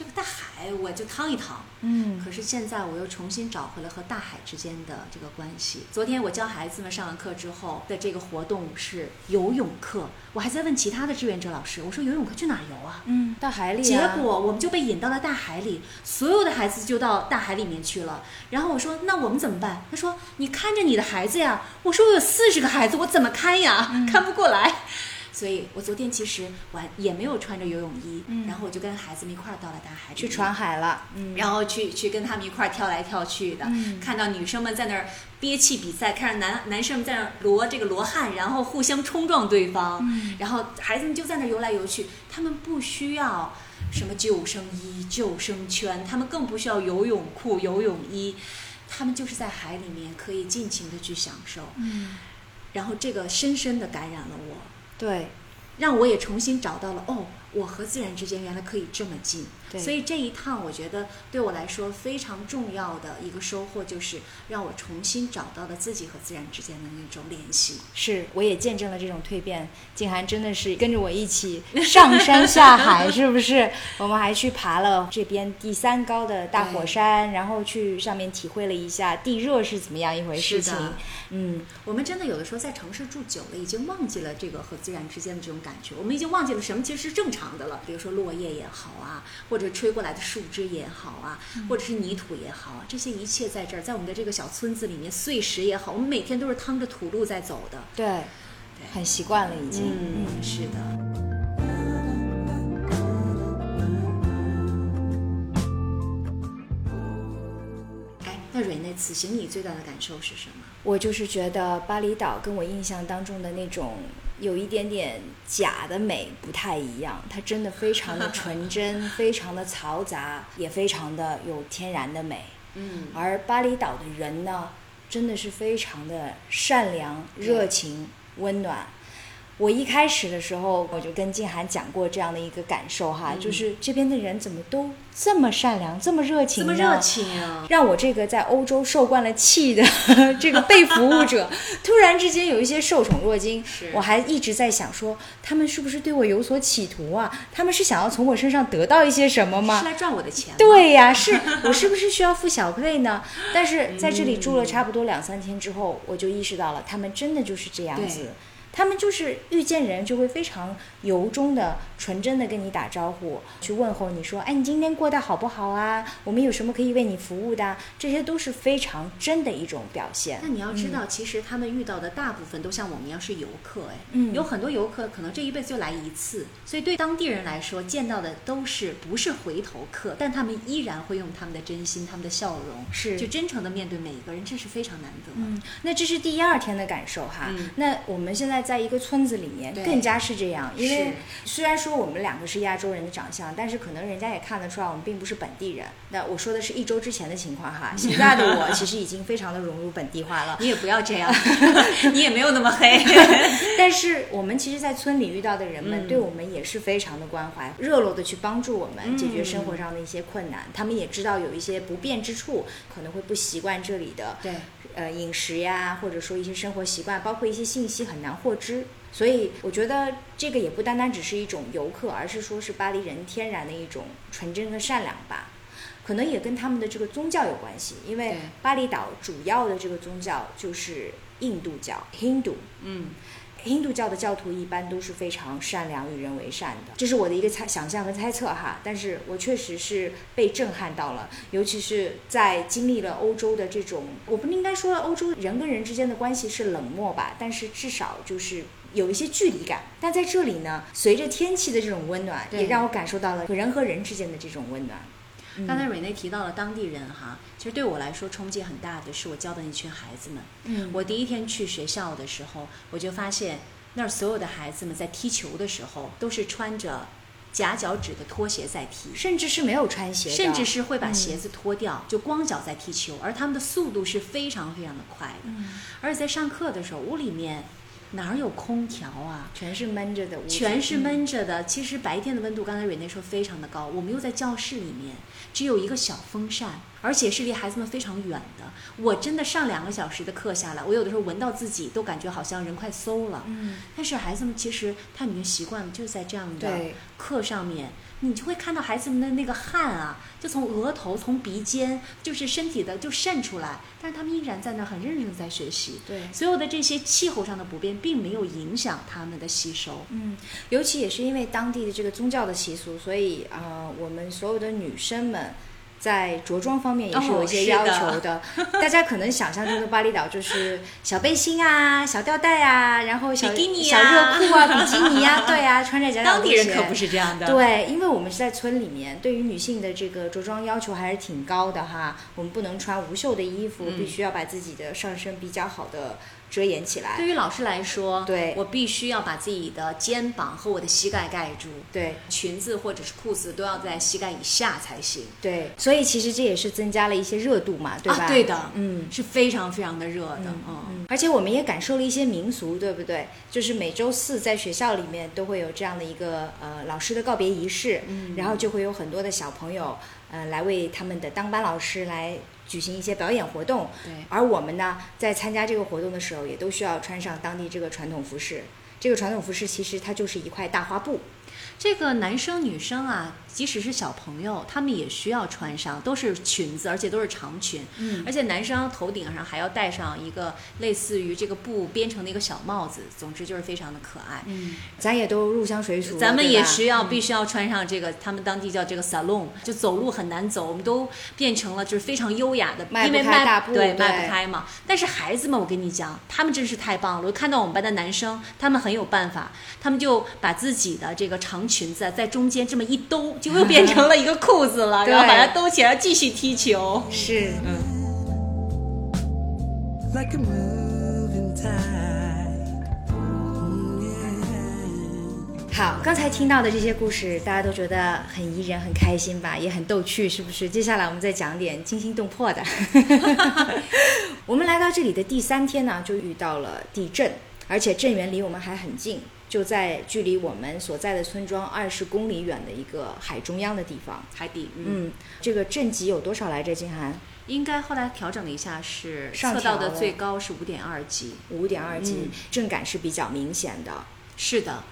这个大海，我就趟一趟。嗯，可是现在我又重新找回了和大海之间的这个关系。昨天我教孩子们上完课之后的这个活动是游泳课，我还在问其他的志愿者老师，我说游泳课去哪儿游啊？嗯，大海里。结果我们就被引到了大海里，所有的孩子就到大海里面去了。然后我说那我们怎么办？他说你看着你的孩子呀。我说我有四十个孩子，我怎么看呀？看不过来。所以我昨天其实完也没有穿着游泳衣，然后我就跟孩子们一块儿到了大海去船海了，嗯，然后去去跟他们一块儿跳来跳去的，看到女生们在那儿憋气比赛，看着男男生们在那儿罗这个罗汉，然后互相冲撞对方，然后孩子们就在那儿游来游去，他们不需要什么救生衣、救生圈，他们更不需要游泳裤、游泳衣，他们就是在海里面可以尽情的去享受，嗯，然后这个深深的感染了我。对，让我也重新找到了哦，我和自然之间原来可以这么近。对，所以这一趟我觉得对我来说非常重要的一个收获，就是让我重新找到了自己和自然之间的那种联系。是，我也见证了这种蜕变。静涵真的是跟着我一起上山下海，是不是？我们还去爬了这边第三高的大火山，然后去上面体会了一下地热是怎么样一回事情。嗯，我们真的有的时候在城市住久了，已经忘记了这个和自然之间的这种感觉。我们已经忘记了什么其实是正常的了，比如说落叶也好啊，或者吹过来的树枝也好啊，或者是泥土也好啊，这些一切在这儿，在我们的这个小村子里面，碎石也好，我们每天都是趟着土路在走的。对，很习惯了已经。嗯，是的。那瑞内，此行你最大的感受是什么？我就是觉得巴厘岛跟我印象当中的那种有一点点假的美不太一样，它真的非常的纯真，非常的嘈杂，也非常的有天然的美。嗯，而巴厘岛的人呢，真的是非常的善良、热情、温暖。我一开始的时候，我就跟静涵讲过这样的一个感受哈，就是这边的人怎么都这么善良、这么热情呢？这么热情啊！让我这个在欧洲受惯了气的 这个被服务者，突然之间有一些受宠若惊。我还一直在想说，他们是不是对我有所企图啊？他们是想要从我身上得到一些什么吗？是来赚我的钱？对呀，是我是不是需要付小费呢？但是在这里住了差不多两三天之后，我就意识到了，他们真的就是这样子。他们就是遇见人就会非常由衷的、纯真的跟你打招呼，去问候你说：“哎，你今天过得好不好啊？我们有什么可以为你服务的？”这些都是非常真的一种表现。那你要知道，其实他们遇到的大部分都像我们一样是游客，哎，嗯，有很多游客可能这一辈子就来一次，所以对当地人来说，见到的都是不是回头客，但他们依然会用他们的真心、他们的笑容，是就真诚的面对每一个人，这是非常难得。嗯，那这是第二天的感受哈。那我们现在。在一个村子里面，更加是这样。因为虽然说我们两个是亚洲人的长相，但是可能人家也看得出来我们并不是本地人。那我说的是一周之前的情况哈，现在的我其实已经非常的融入本地化了。你也不要这样，你也没有那么黑。但是我们其实，在村里遇到的人们，对我们也是非常的关怀，热络的去帮助我们解决生活上的一些困难。他们也知道有一些不便之处，可能会不习惯这里的。对。呃，饮食呀，或者说一些生活习惯，包括一些信息很难获知，所以我觉得这个也不单单只是一种游客，而是说是巴黎人天然的一种纯真和善良吧。可能也跟他们的这个宗教有关系，因为巴厘岛主要的这个宗教就是印度教 （Hindu）。嗯。印度教的教徒一般都是非常善良、与人为善的，这是我的一个猜想象和猜测哈。但是我确实是被震撼到了，尤其是在经历了欧洲的这种，我不应该说欧洲人跟人之间的关系是冷漠吧，但是至少就是有一些距离感。但在这里呢，随着天气的这种温暖，也让我感受到了人和人之间的这种温暖。刚才瑞内提到了当地人哈，其实对我来说冲击很大的是我教的那群孩子们。嗯，我第一天去学校的时候，我就发现那儿所有的孩子们在踢球的时候都是穿着夹脚趾的拖鞋在踢，甚至是没有穿鞋，甚至是会把鞋子脱掉就光脚在踢球，而他们的速度是非常非常的快的。嗯，而且在上课的时候，屋里面。哪儿有空调啊？全是闷着的，全是闷着的。其实白天的温度，刚才蕊内说非常的高。我们又在教室里面，只有一个小风扇，而且是离孩子们非常远的。我真的上两个小时的课下来，我有的时候闻到自己都感觉好像人快馊了。嗯。但是孩子们其实他已经习惯了，就在这样的课上面。你就会看到孩子们的那个汗啊，就从额头、从鼻尖，就是身体的就渗出来，但是他们依然在那很认真的在学习。对，所有的这些气候上的不便，并没有影响他们的吸收。嗯，尤其也是因为当地的这个宗教的习俗，所以啊，我们所有的女生们。在着装方面也是有一些要求的。大家可能想象中的巴厘岛就是小背心啊、小吊带啊，然后小小热裤啊、比基尼啊，对啊，穿着夹脚当地人可不是这样的。对，因为我们是在村里面，对于女性的这个着装要求还是挺高的哈。我们不能穿无袖的衣服，必须要把自己的上身比较好的。遮掩起来。对于老师来说，对我必须要把自己的肩膀和我的膝盖盖住。对，裙子或者是裤子都要在膝盖以下才行。对，所以其实这也是增加了一些热度嘛，对吧？对的，嗯，是非常非常的热的，嗯。而且我们也感受了一些民俗，对不对？就是每周四在学校里面都会有这样的一个呃老师的告别仪式，嗯，然后就会有很多的小朋友，呃，来为他们的当班老师来。举行一些表演活动，对，而我们呢，在参加这个活动的时候，也都需要穿上当地这个传统服饰。这个传统服饰其实它就是一块大花布。这个男生女生啊。即使是小朋友，他们也需要穿上，都是裙子，而且都是长裙。嗯，而且男生头顶上还要戴上一个类似于这个布编成的一个小帽子。总之就是非常的可爱。嗯，咱也都入乡随俗，咱们也需要必须要穿上这个，他们当地叫这个 salon，就走路很难走，我们都变成了就是非常优雅的，迈不开大步，对，迈不开嘛。但是孩子们，我跟你讲，他们真是太棒了。我看到我们班的男生，他们很有办法，他们就把自己的这个长裙子在中间这么一兜，就又变成了。一个裤子了，然后把它兜起来继续踢球。是，嗯。好，刚才听到的这些故事，大家都觉得很宜人、很开心吧，也很逗趣，是不是？接下来我们再讲点惊心动魄的。我们来到这里的第三天呢，就遇到了地震，而且震源离我们还很近。就在距离我们所在的村庄二十公里远的一个海中央的地方，海底。嗯，这个震级有多少来着？金涵，应该后来调整了一下，是测到的最高是五点二级，五点二级，震感是比较明显的。是的，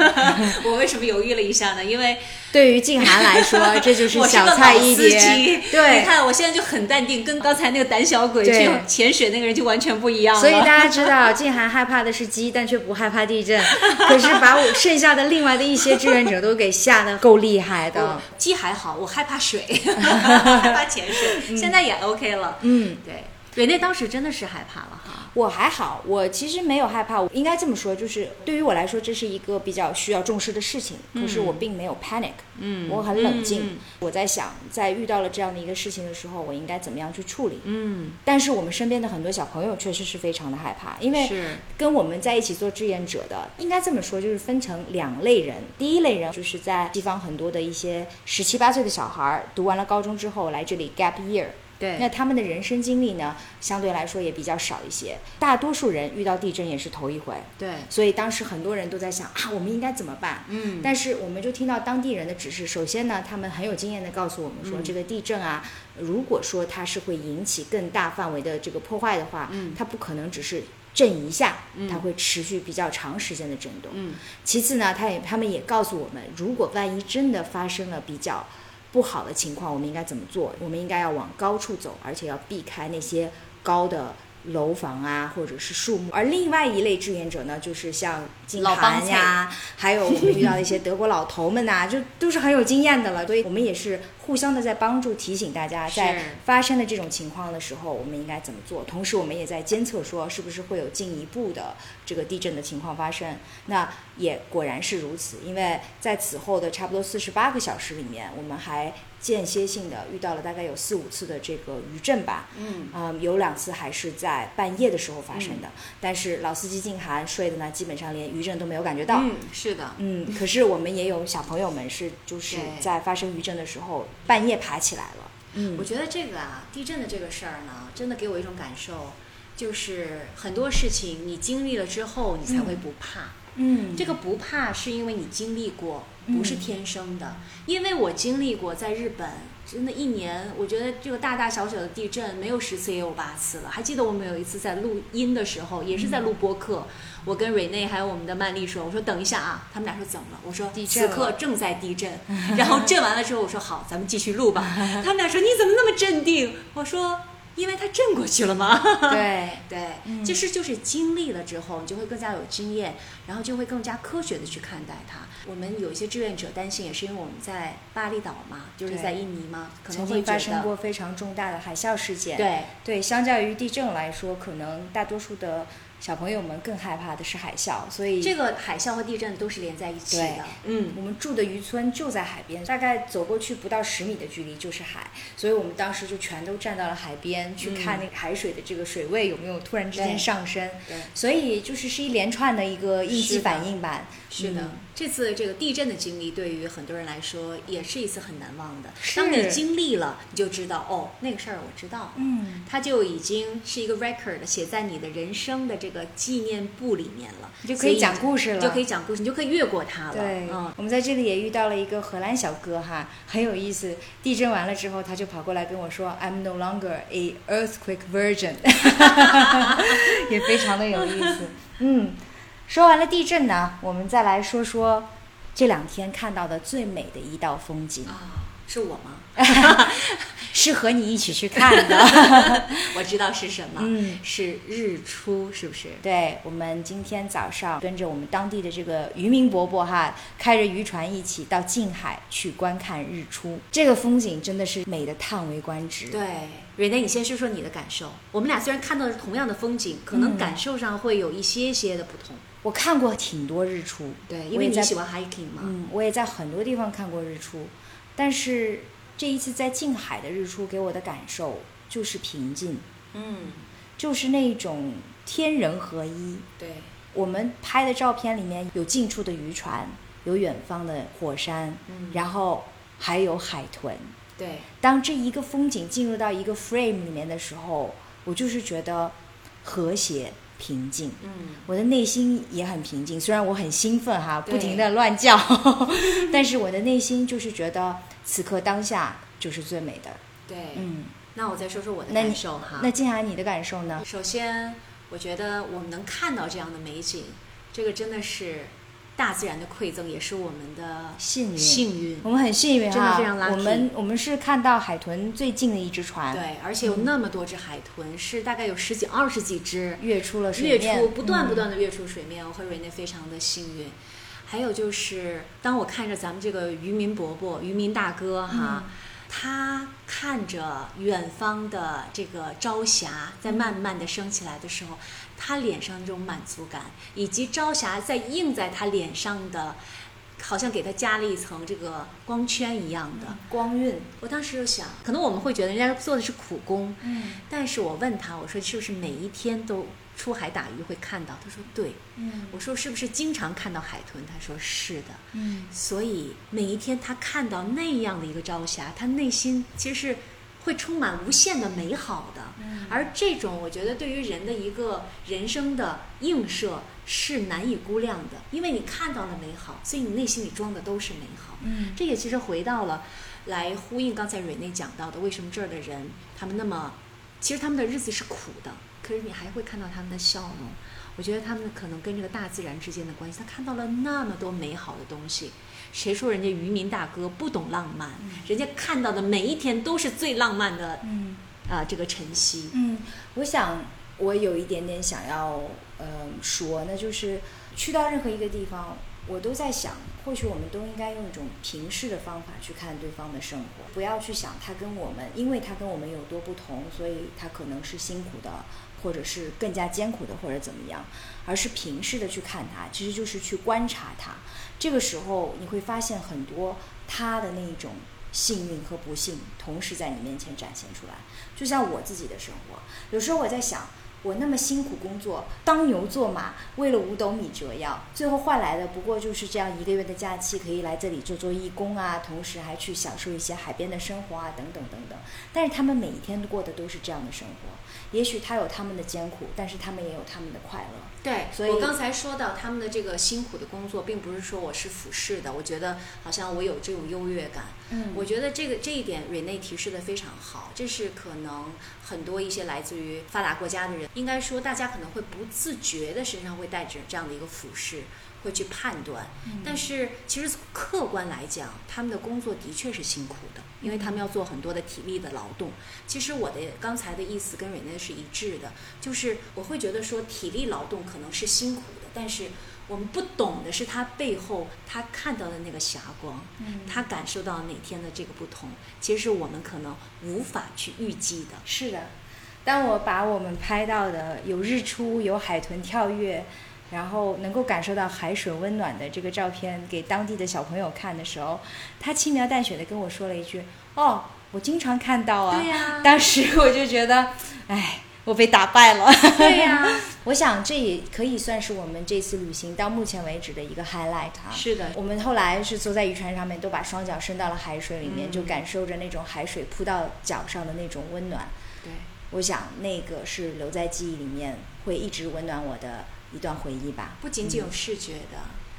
我为什么犹豫了一下呢？因为对于静涵来说，这就是小菜一碟。对，你看我现在就很淡定，跟刚才那个胆小鬼去潜水那个人就完全不一样了。所以大家知道，静涵害怕的是鸡，但却不害怕地震。可是把我剩下的另外的一些志愿者都给吓得够厉害的。鸡还好，我害怕水，害怕潜水，现在也 OK 了。嗯，对。瑞内当时真的是害怕了哈，我还好，我其实没有害怕，我应该这么说，就是对于我来说，这是一个比较需要重视的事情，可是我并没有 panic，嗯，我很冷静，我在想，在遇到了这样的一个事情的时候，我应该怎么样去处理，嗯，但是我们身边的很多小朋友确实是非常的害怕，因为跟我们在一起做志愿者的，应该这么说，就是分成两类人，第一类人就是在西方很多的一些十七八岁的小孩读完了高中之后来这里 gap year。对，那他们的人生经历呢，相对来说也比较少一些。大多数人遇到地震也是头一回，对，所以当时很多人都在想啊，我们应该怎么办？嗯，但是我们就听到当地人的指示。首先呢，他们很有经验的告诉我们说，这个地震啊，如果说它是会引起更大范围的这个破坏的话，嗯，它不可能只是震一下，它会持续比较长时间的震动。嗯，其次呢，他也他们也告诉我们，如果万一真的发生了比较。不好的情况，我们应该怎么做？我们应该要往高处走，而且要避开那些高的楼房啊，或者是树木。而另外一类志愿者呢，就是像金涵呀，还有我们遇到的一些德国老头们呐，就 都是很有经验的了。所以我们也是互相的在帮助，提醒大家，在发生的这种情况的时候，我们应该怎么做。同时，我们也在监测，说是不是会有进一步的这个地震的情况发生。那也果然是如此，因为在此后的差不多四十八个小时里面，我们还间歇性的遇到了大概有四五次的这个余震吧。嗯，嗯，有两次还是在半夜的时候发生的。但是老司机静涵睡的呢，基本上连余震都没有感觉到。嗯，是的。嗯，可是我们也有小朋友们是就是在发生余震的时候半夜爬起来了。嗯，我觉得这个啊，地震的这个事儿呢，真的给我一种感受，就是很多事情你经历了之后，你才会不怕。嗯，这个不怕是因为你经历过，不是天生的。因为我经历过，在日本，真的，一年，我觉得这个大大小小的地震，没有十次也有八次了。还记得我们有一次在录音的时候，也是在录播客，我跟瑞内还有我们的曼丽说，我说等一下啊，他们俩说怎么了？我说此刻正在地震。然后震完了之后，我说好，咱们继续录吧。他们俩说你怎么那么镇定？我说。因为他震过去了嘛。对对，就是就是经历了之后，你就会更加有经验，然后就会更加科学的去看待它。我们有一些志愿者担心，也是因为我们在巴厘岛嘛，就是在印尼嘛，可能会发生过非常重大的海啸事件。对对，相较于地震来说，可能大多数的。小朋友们更害怕的是海啸，所以这个海啸和地震都是连在一起的。嗯，我们住的渔村就在海边，大概走过去不到十米的距离就是海，所以我们当时就全都站到了海边去看那个海水的这个水位有没有突然之间上升。对，所以就是是一连串的一个应激反应吧。是的，这次这个地震的经历对于很多人来说也是一次很难忘的。当你经历了，你就知道哦，那个事儿我知道。嗯，它就已经是一个 record 写在你的人生的这个纪念簿里面了，你就可以讲故事了，就可以讲故事，你就可以越过它了。对，嗯，我们在这里也遇到了一个荷兰小哥哈，很有意思。地震完了之后，他就跑过来跟我说：“I'm no longer a earthquake virgin。”也非常的有意思。嗯。说完了地震呢，我们再来说说这两天看到的最美的一道风景啊，是我吗？是和你一起去看的，我知道是什么，嗯，是日出，是不是？对，我们今天早上跟着我们当地的这个渔民伯伯哈，开着渔船一起到近海去观看日出，这个风景真的是美的叹为观止。对，瑞内，你先说说你的感受。我们俩虽然看到的是同样的风景，可能感受上会有一些些的不同。我看过挺多日出，对，因为你喜欢 hiking 嘛。嗯，我也在很多地方看过日出，但是这一次在近海的日出给我的感受就是平静，嗯，就是那种天人合一。对，我们拍的照片里面有近处的渔船，有远方的火山，嗯，然后还有海豚。对，当这一个风景进入到一个 frame 里面的时候，我就是觉得和谐。平静，嗯，我的内心也很平静。虽然我很兴奋哈，不停的乱叫，但是我的内心就是觉得此刻当下就是最美的。对，嗯，那我再说说我的感受哈。那静涵你的感受呢？首先，我觉得我们能看到这样的美景，这个真的是。大自然的馈赠也是我们的幸运，幸运，我们很幸运真的非常 lucky。我们我们是看到海豚最近的一只船，对，而且有那么多只海豚，是大概有十几、二十几只跃出了水面，跃出不断不断的跃出水面。我和瑞内非常的幸运。还有就是，当我看着咱们这个渔民伯伯、渔民大哥哈，他看着远方的这个朝霞在慢慢的升起来的时候。他脸上这种满足感，以及朝霞在映在他脸上的，好像给他加了一层这个光圈一样的光晕。我当时就想，可能我们会觉得人家做的是苦工，嗯，但是我问他，我说是不是每一天都出海打鱼会看到？他说对，嗯，我说是不是经常看到海豚？他说是的，嗯，所以每一天他看到那样的一个朝霞，他内心其实是。会充满无限的美好的，而这种我觉得对于人的一个人生的映射是难以估量的，因为你看到了美好，所以你内心里装的都是美好。嗯，这也其实回到了，来呼应刚才瑞内讲到的，为什么这儿的人他们那么，其实他们的日子是苦的，可是你还会看到他们的笑容。我觉得他们可能跟这个大自然之间的关系，他看到了那么多美好的东西。谁说人家渔民大哥不懂浪漫？人家看到的每一天都是最浪漫的。嗯，啊，这个晨曦。嗯，我想我有一点点想要呃说，那就是去到任何一个地方，我都在想，或许我们都应该用一种平视的方法去看对方的生活，不要去想他跟我们，因为他跟我们有多不同，所以他可能是辛苦的。或者是更加艰苦的，或者怎么样，而是平视的去看他，其实就是去观察他。这个时候你会发现很多他的那一种幸运和不幸同时在你面前展现出来。就像我自己的生活，有时候我在想。我那么辛苦工作，当牛做马，为了五斗米折腰，最后换来的不过就是这样一个月的假期，可以来这里做做义工啊，同时还去享受一些海边的生活啊，等等等等。但是他们每一天都过的都是这样的生活，也许他有他们的艰苦，但是他们也有他们的快乐。对，所以我刚才说到他们的这个辛苦的工作，并不是说我是俯视的，我觉得好像我有这种优越感。嗯，我觉得这个这一点瑞内提示的非常好，这是可能很多一些来自于发达国家的人。应该说，大家可能会不自觉的身上会带着这样的一个俯视，会去判断。但是其实客观来讲，他们的工作的确是辛苦的，因为他们要做很多的体力的劳动。其实我的刚才的意思跟瑞内是一致的，就是我会觉得说体力劳动可能是辛苦的，但是。我们不懂的是他背后他看到的那个霞光，他感受到哪天的这个不同，其实是我们可能无法去预计的。是的，当我把我们拍到的有日出、有海豚跳跃，然后能够感受到海水温暖的这个照片给当地的小朋友看的时候，他轻描淡写的跟我说了一句：“哦，我经常看到啊。”对呀。当时我就觉得，哎。我被打败了。对呀，我想这也可以算是我们这次旅行到目前为止的一个 highlight 啊。是的，我们后来是坐在渔船上面，都把双脚伸到了海水里面，就感受着那种海水扑到脚上的那种温暖。对，我想那个是留在记忆里面，会一直温暖我的一段回忆吧。不仅仅有视觉的，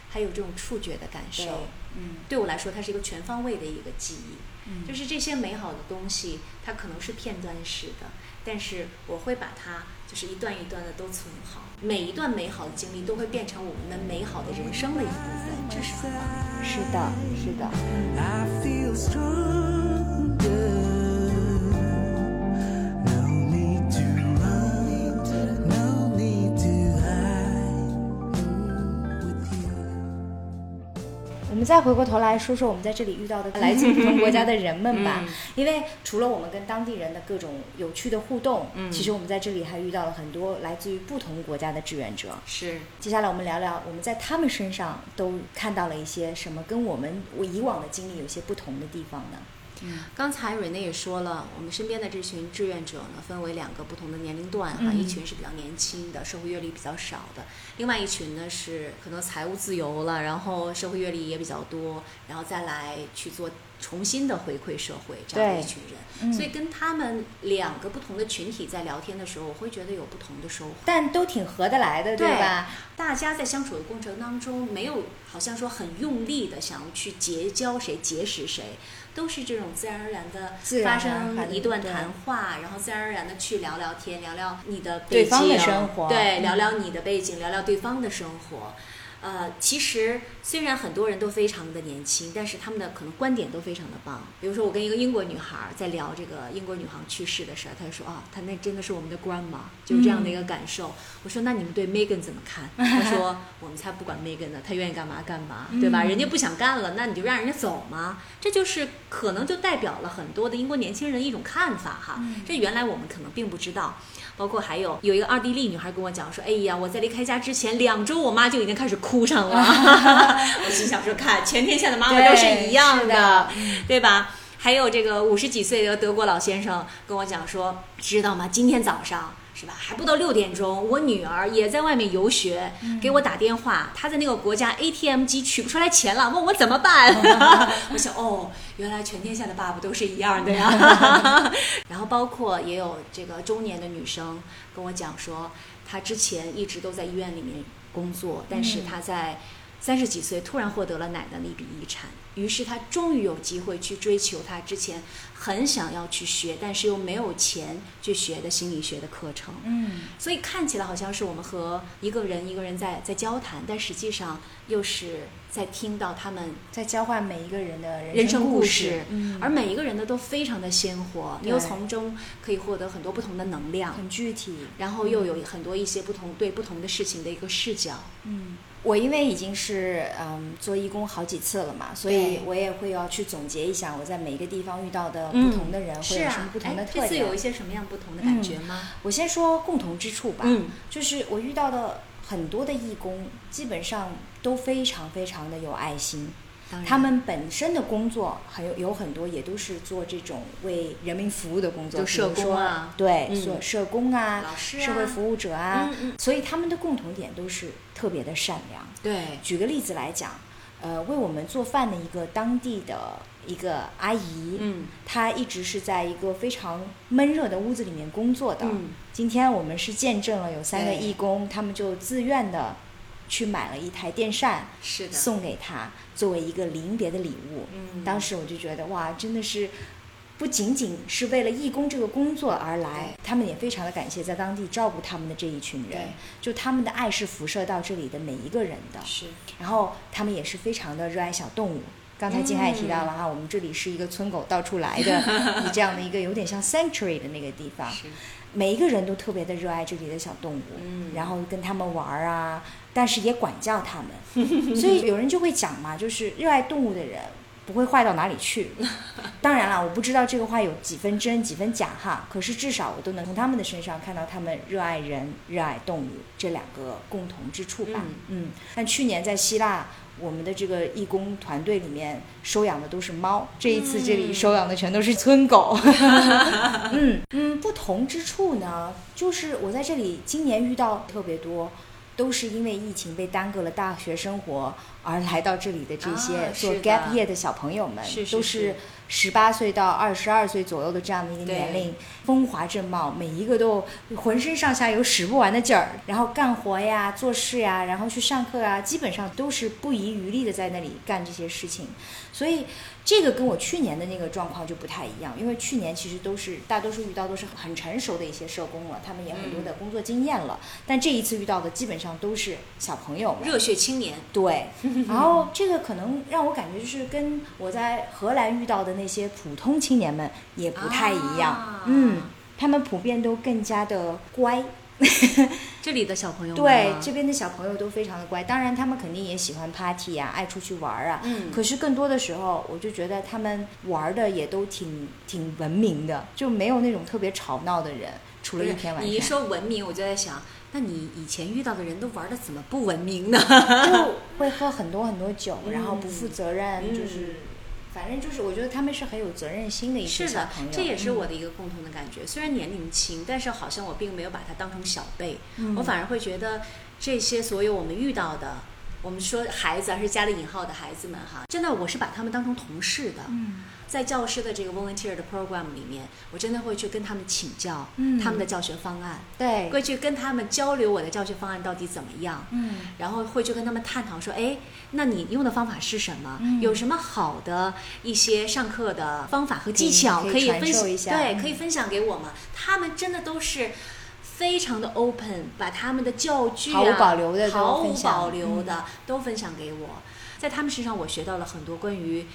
还有这种触觉的感受。嗯，对我来说，它是一个全方位的一个记忆。嗯，就是这些美好的东西，它可能是片段式的。但是我会把它就是一段一段的都存好，每一段美好的经历都会变成我们的美好的人生的一部分，这是很棒。是的，是的。我们再回过头来说说我们在这里遇到的 来自不同国家的人们吧，因为除了我们跟当地人的各种有趣的互动，其实我们在这里还遇到了很多来自于不同国家的志愿者。是，接下来我们聊聊我们在他们身上都看到了一些什么，跟我们我以往的经历有些不同的地方呢？嗯，刚才瑞内也说了，我们身边的这群志愿者呢，分为两个不同的年龄段哈，一群是比较年轻的，社会阅历比较少的，另外一群呢是可能财务自由了，然后社会阅历也比较多，然后再来去做。重新的回馈社会这样的一群人，所以跟他们两个不同的群体在聊天的时候，我会觉得有不同的收获，但都挺合得来的，对吧？大家在相处的过程当中，没有好像说很用力的想要去结交谁、结识谁，都是这种自然而然的发生一段谈话，然后自然而然的去聊聊天，聊聊你的背景，对，聊聊你的背景，聊聊对方的生活。呃，其实虽然很多人都非常的年轻，但是他们的可能观点都非常的棒。比如说，我跟一个英国女孩在聊这个英国女皇去世的事儿，她就说啊，她那真的是我们的 grandma，就是这样的一个感受。我说那你们对 Megan 怎么看？她说我们才不管 Megan 呢，她愿意干嘛干嘛，对吧？人家不想干了，那你就让人家走嘛。这就是可能就代表了很多的英国年轻人的一种看法哈。这原来我们可能并不知道。包括还有有一个奥地利女孩跟我讲说，哎呀，我在离开家之前两周，我妈就已经开始哭上了。我心想说，看全天下的妈妈都是一样的，对吧？还有这个五十几岁的德国老先生跟我讲说，知道吗？今天早上。是吧？还不到六点钟，我女儿也在外面游学，给我打电话，她在那个国家 ATM 机取不出来钱了，问我怎么办。我想，哦，原来全天下的爸爸都是一样的呀。然后包括也有这个中年的女生跟我讲说，她之前一直都在医院里面工作，但是他在三十几岁突然获得了奶奶的一笔遗产。于是他终于有机会去追求他之前很想要去学，但是又没有钱去学的心理学的课程。嗯，所以看起来好像是我们和一个人一个人在在交谈，但实际上又是在听到他们在交换每一个人的人生故事。嗯，而每一个人呢都非常的鲜活，你又从中可以获得很多不同的能量，很具体，然后又有很多一些不同对不同的事情的一个视角。嗯。我因为已经是嗯做义工好几次了嘛，所以我也会要去总结一下我在每一个地方遇到的不同的人会有什么不同的特点。这次有一些什么样不同的感觉吗？我先说共同之处吧，嗯，就是我遇到的很多的义工基本上都非常非常的有爱心。他们本身的工作还有有很多也都是做这种为人民服务的工作，就社工啊，对，做社工啊，老师啊，社会服务者啊，所以他们的共同点都是特别的善良。对，举个例子来讲，呃，为我们做饭的一个当地的一个阿姨，嗯，她一直是在一个非常闷热的屋子里面工作的。嗯，今天我们是见证了有三个义工，他们就自愿的。去买了一台电扇，是的，送给她作为一个临别的礼物。嗯，当时我就觉得哇，真的是不仅仅是为了义工这个工作而来，他们也非常的感谢在当地照顾他们的这一群人，就他们的爱是辐射到这里的每一个人的。是，然后他们也是非常的热爱小动物。刚才金海也提到了哈，我们这里是一个村狗到处来的，这样的一个有点像 sanctuary 的那个地方，每一个人都特别的热爱这里的小动物，然后跟他们玩儿啊，但是也管教他们，所以有人就会讲嘛，就是热爱动物的人。不会坏到哪里去。当然了，我不知道这个话有几分真几分假哈。可是至少我都能从他们的身上看到他们热爱人、热爱动物这两个共同之处吧。嗯。但去年在希腊，我们的这个义工团队里面收养的都是猫，这一次这里收养的全都是村狗。嗯嗯，不同之处呢，就是我在这里今年遇到特别多。都是因为疫情被耽搁了大学生活而来到这里的这些做 gap year 的小朋友们，都是十八岁到二十二岁左右的这样的一个年龄，风华正茂，每一个都浑身上下有使不完的劲儿，然后干活呀、做事呀，然后去上课啊，基本上都是不遗余力的在那里干这些事情，所以。这个跟我去年的那个状况就不太一样，因为去年其实都是大多数遇到都是很成熟的一些社工了，他们也很多的工作经验了。但这一次遇到的基本上都是小朋友，热血青年。对，然后这个可能让我感觉就是跟我在荷兰遇到的那些普通青年们也不太一样。嗯，他们普遍都更加的乖。这里的小朋友对这边的小朋友都非常的乖，当然他们肯定也喜欢 party 啊，爱出去玩啊。嗯。可是更多的时候，我就觉得他们玩的也都挺挺文明的，就没有那种特别吵闹的人。除了一天晚上。你一说文明，我就在想，那你以前遇到的人都玩的怎么不文明呢？就会喝很多很多酒，然后不负责任，就是。反正就是，我觉得他们是很有责任心的一些小朋友。这也是我的一个共同的感觉。虽然年龄轻，但是好像我并没有把他当成小辈，我反而会觉得这些所有我们遇到的，我们说孩子，还是加了引号的孩子们哈，真的我是把他们当成同事的。在教师的这个 volunteer 的 program 里面，我真的会去跟他们请教他们的教学方案，对，会去跟他们交流我的教学方案到底怎么样，嗯，然后会去跟他们探讨说，哎，那你用的方法是什么？有什么好的一些上课的方法和技巧可以分享？对，可以分享给我吗。他们真的都是非常的 open，把他们的教具毫无保留的毫无保留的都分享给我。在他们身上，我学到了很多关于。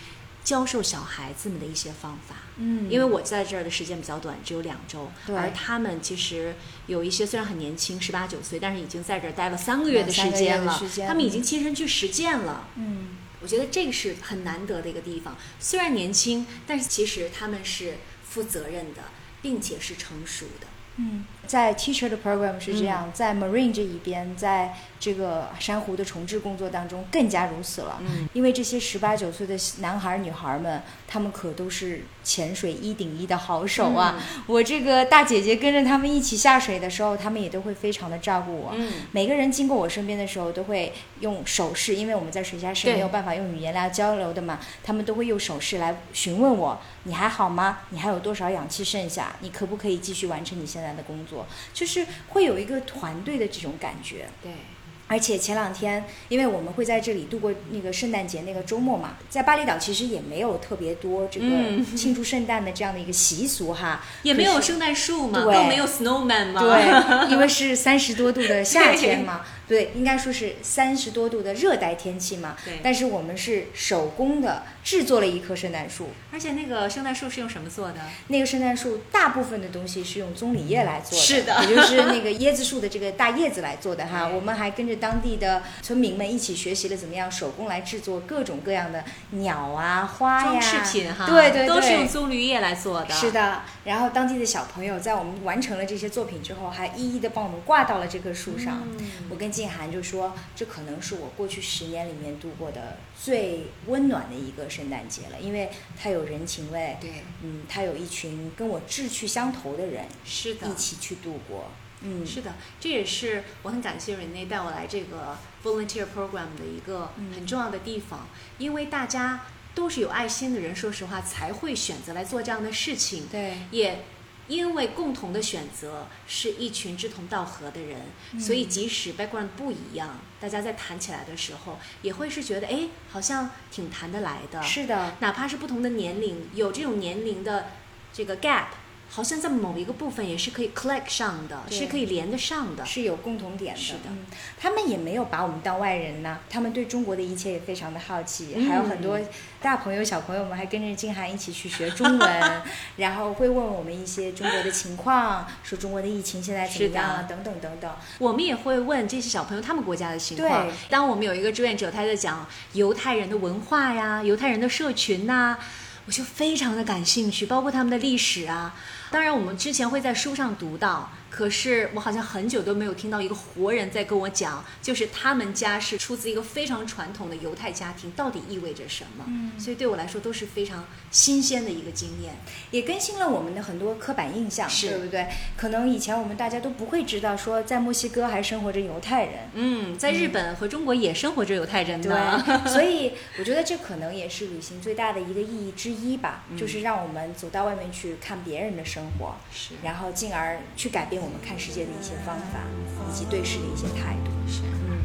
教授小孩子们的一些方法，嗯，因为我在这儿的时间比较短，只有两周，而他们其实有一些虽然很年轻，十八九岁，但是已经在这儿待了三个月的时间了，他们已经亲身去实践了，嗯，我觉得这个是很难得的一个地方。虽然年轻，但是其实他们是负责任的，并且是成熟的，嗯。在 teacher 的 program 是这样，在 marine 这一边，在这个珊瑚的重置工作当中更加如此了。嗯，因为这些十八九岁的男孩女孩们，他们可都是潜水一顶一的好手啊！我这个大姐姐跟着他们一起下水的时候，他们也都会非常的照顾我。嗯，每个人经过我身边的时候，都会用手势，因为我们在水下是没有办法用语言来交流的嘛，他们都会用手势来询问我：你还好吗？你还有多少氧气剩下？你可不可以继续完成你现在的工作？就是会有一个团队的这种感觉，对。而且前两天，因为我们会在这里度过那个圣诞节那个周末嘛，在巴厘岛其实也没有特别多这个庆祝圣诞的这样的一个习俗哈，也没有圣诞树嘛，更没有 snowman 嘛，对，因为是三十多度的夏天嘛。对，应该说是三十多度的热带天气嘛。对。但是我们是手工的制作了一棵圣诞树。而且那个圣诞树是用什么做的？那个圣诞树大部分的东西是用棕榈叶来做的。是的。也就是那个椰子树的这个大叶子来做的哈。我们还跟着当地的村民们一起学习了怎么样手工来制作各种各样的鸟啊、花呀。装饰品哈。对对对。都是用棕榈叶来做的。是的。然后当地的小朋友在我们完成了这些作品之后，还一一的帮我们挂到了这棵树上。嗯。我跟。静涵就说：“这可能是我过去十年里面度过的最温暖的一个圣诞节了，因为它有人情味，对，嗯，它有一群跟我志趣相投的人，是的，一起去度过，嗯，是的，这也是我很感谢 Rene 带我来这个 volunteer program 的一个很重要的地方，因为大家都是有爱心的人，说实话才会选择来做这样的事情，对，也。”因为共同的选择是一群志同道合的人，所以即使 background 不一样，大家在谈起来的时候，也会是觉得哎，好像挺谈得来的。是的，哪怕是不同的年龄，有这种年龄的这个 gap。好像在某一个部分也是可以 click 上的，是可以连得上的，是有共同点的。是的，他们也没有把我们当外人呢，他们对中国的一切也非常的好奇，还有很多大朋友小朋友们还跟着静涵一起去学中文，然后会问我们一些中国的情况，说中国的疫情现在怎么样啊，等等等等。我们也会问这些小朋友他们国家的情况。对，当我们有一个志愿者他在讲犹太人的文化呀，犹太人的社群呐，我就非常的感兴趣，包括他们的历史啊。当然，我们之前会在书上读到。可是我好像很久都没有听到一个活人在跟我讲，就是他们家是出自一个非常传统的犹太家庭，到底意味着什么？嗯，所以对我来说都是非常新鲜的一个经验，也更新了我们的很多刻板印象，对不对？可能以前我们大家都不会知道，说在墨西哥还生活着犹太人，嗯，在日本和中国也生活着犹太人呢。对，所以我觉得这可能也是旅行最大的一个意义之一吧，就是让我们走到外面去看别人的生活，是，然后进而去改变。我们看世界的一些方法，以及对事的一些态度。是，嗯。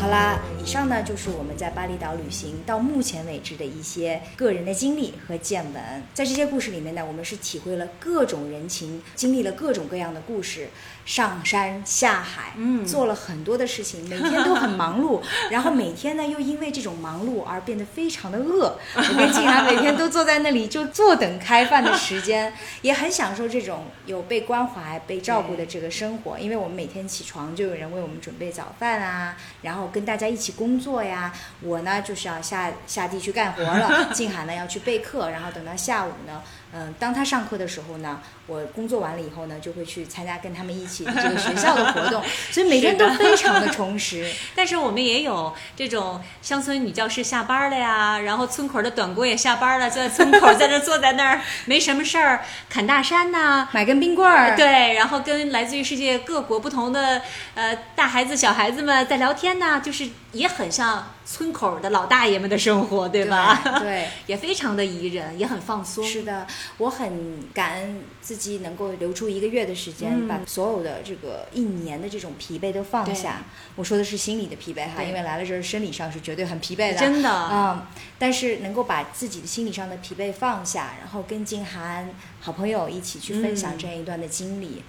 好啦。以上呢就是我们在巴厘岛旅行到目前为止的一些个人的经历和见闻。在这些故事里面呢，我们是体会了各种人情，经历了各种各样的故事，上山下海，嗯，做了很多的事情，每天都很忙碌。然后每天呢，又因为这种忙碌而变得非常的饿。我跟静涵每天都坐在那里就坐等开饭的时间，也很享受这种有被关怀、被照顾的这个生活。因为我们每天起床就有人为我们准备早饭啊，然后跟大家一起。工作呀，我呢就是要下下地去干活了。静涵呢要去备课，然后等到下午呢。嗯，当他上课的时候呢，我工作完了以后呢，就会去参加跟他们一起这个学校的活动，所以每天都非常的充实。但是我们也有这种乡村女教师下班了呀，然后村口的短工也下班了，就在村口在那坐在那儿 没什么事儿，砍大山呐，买根冰棍儿，对，然后跟来自于世界各国不同的呃大孩子小孩子们在聊天呐，就是也很像村口的老大爷们的生活，对吧？对，也非常的宜人，也很放松。是的。我很感恩自己能够留出一个月的时间，把所有的这个一年的这种疲惫都放下。我说的是心理的疲惫哈，因为来了这儿生理上是绝对很疲惫的，真的嗯。但是能够把自己的心理上的疲惫放下，然后跟静涵好朋友一起去分享这样一段的经历，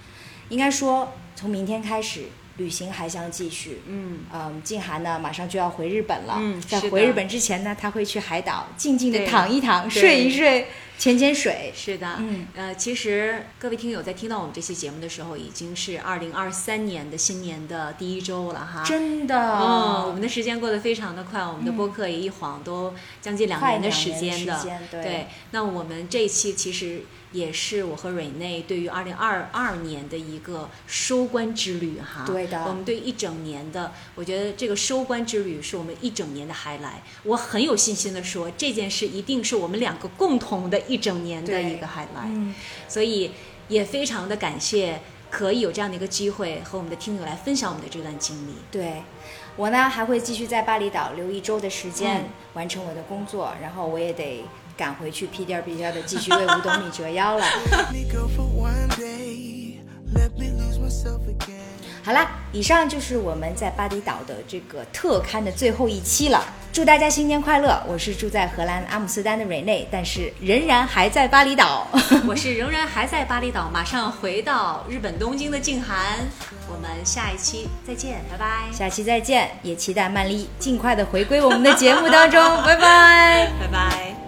应该说从明天开始。旅行还将继续。嗯，嗯，静涵呢，马上就要回日本了。嗯，在回日本之前呢，他会去海岛静静的躺一躺，睡一睡，潜潜水。是的，嗯，呃，其实各位听友在听到我们这期节目的时候，已经是二零二三年的新年的第一周了哈。真的，嗯，我们的时间过得非常的快，我们的播客也一晃都将近两年的时间的。对，那我们这一期其实。也是我和瑞内对于二零二二年的一个收官之旅哈，对的，我们对一整年的，我觉得这个收官之旅是我们一整年的还来，我很有信心的说这件事一定是我们两个共同的一整年的一个海来，所以也非常的感谢可以有这样的一个机会和我们的听友来分享我们的这段经历。对我呢还会继续在巴厘岛留一周的时间完成我的工作，然后我也得。赶回去屁颠儿屁颠儿的继续为五斗米折腰了。好啦，以上就是我们在巴厘岛的这个特刊的最后一期了。祝大家新年快乐！我是住在荷兰阿姆斯特丹的瑞内，但是仍然还在巴厘岛。我是仍然还在巴厘岛，马上回到日本东京的静涵。我们下一期再见，拜拜。下期再见，也期待曼丽尽快的回归我们的节目当中，拜拜，拜拜。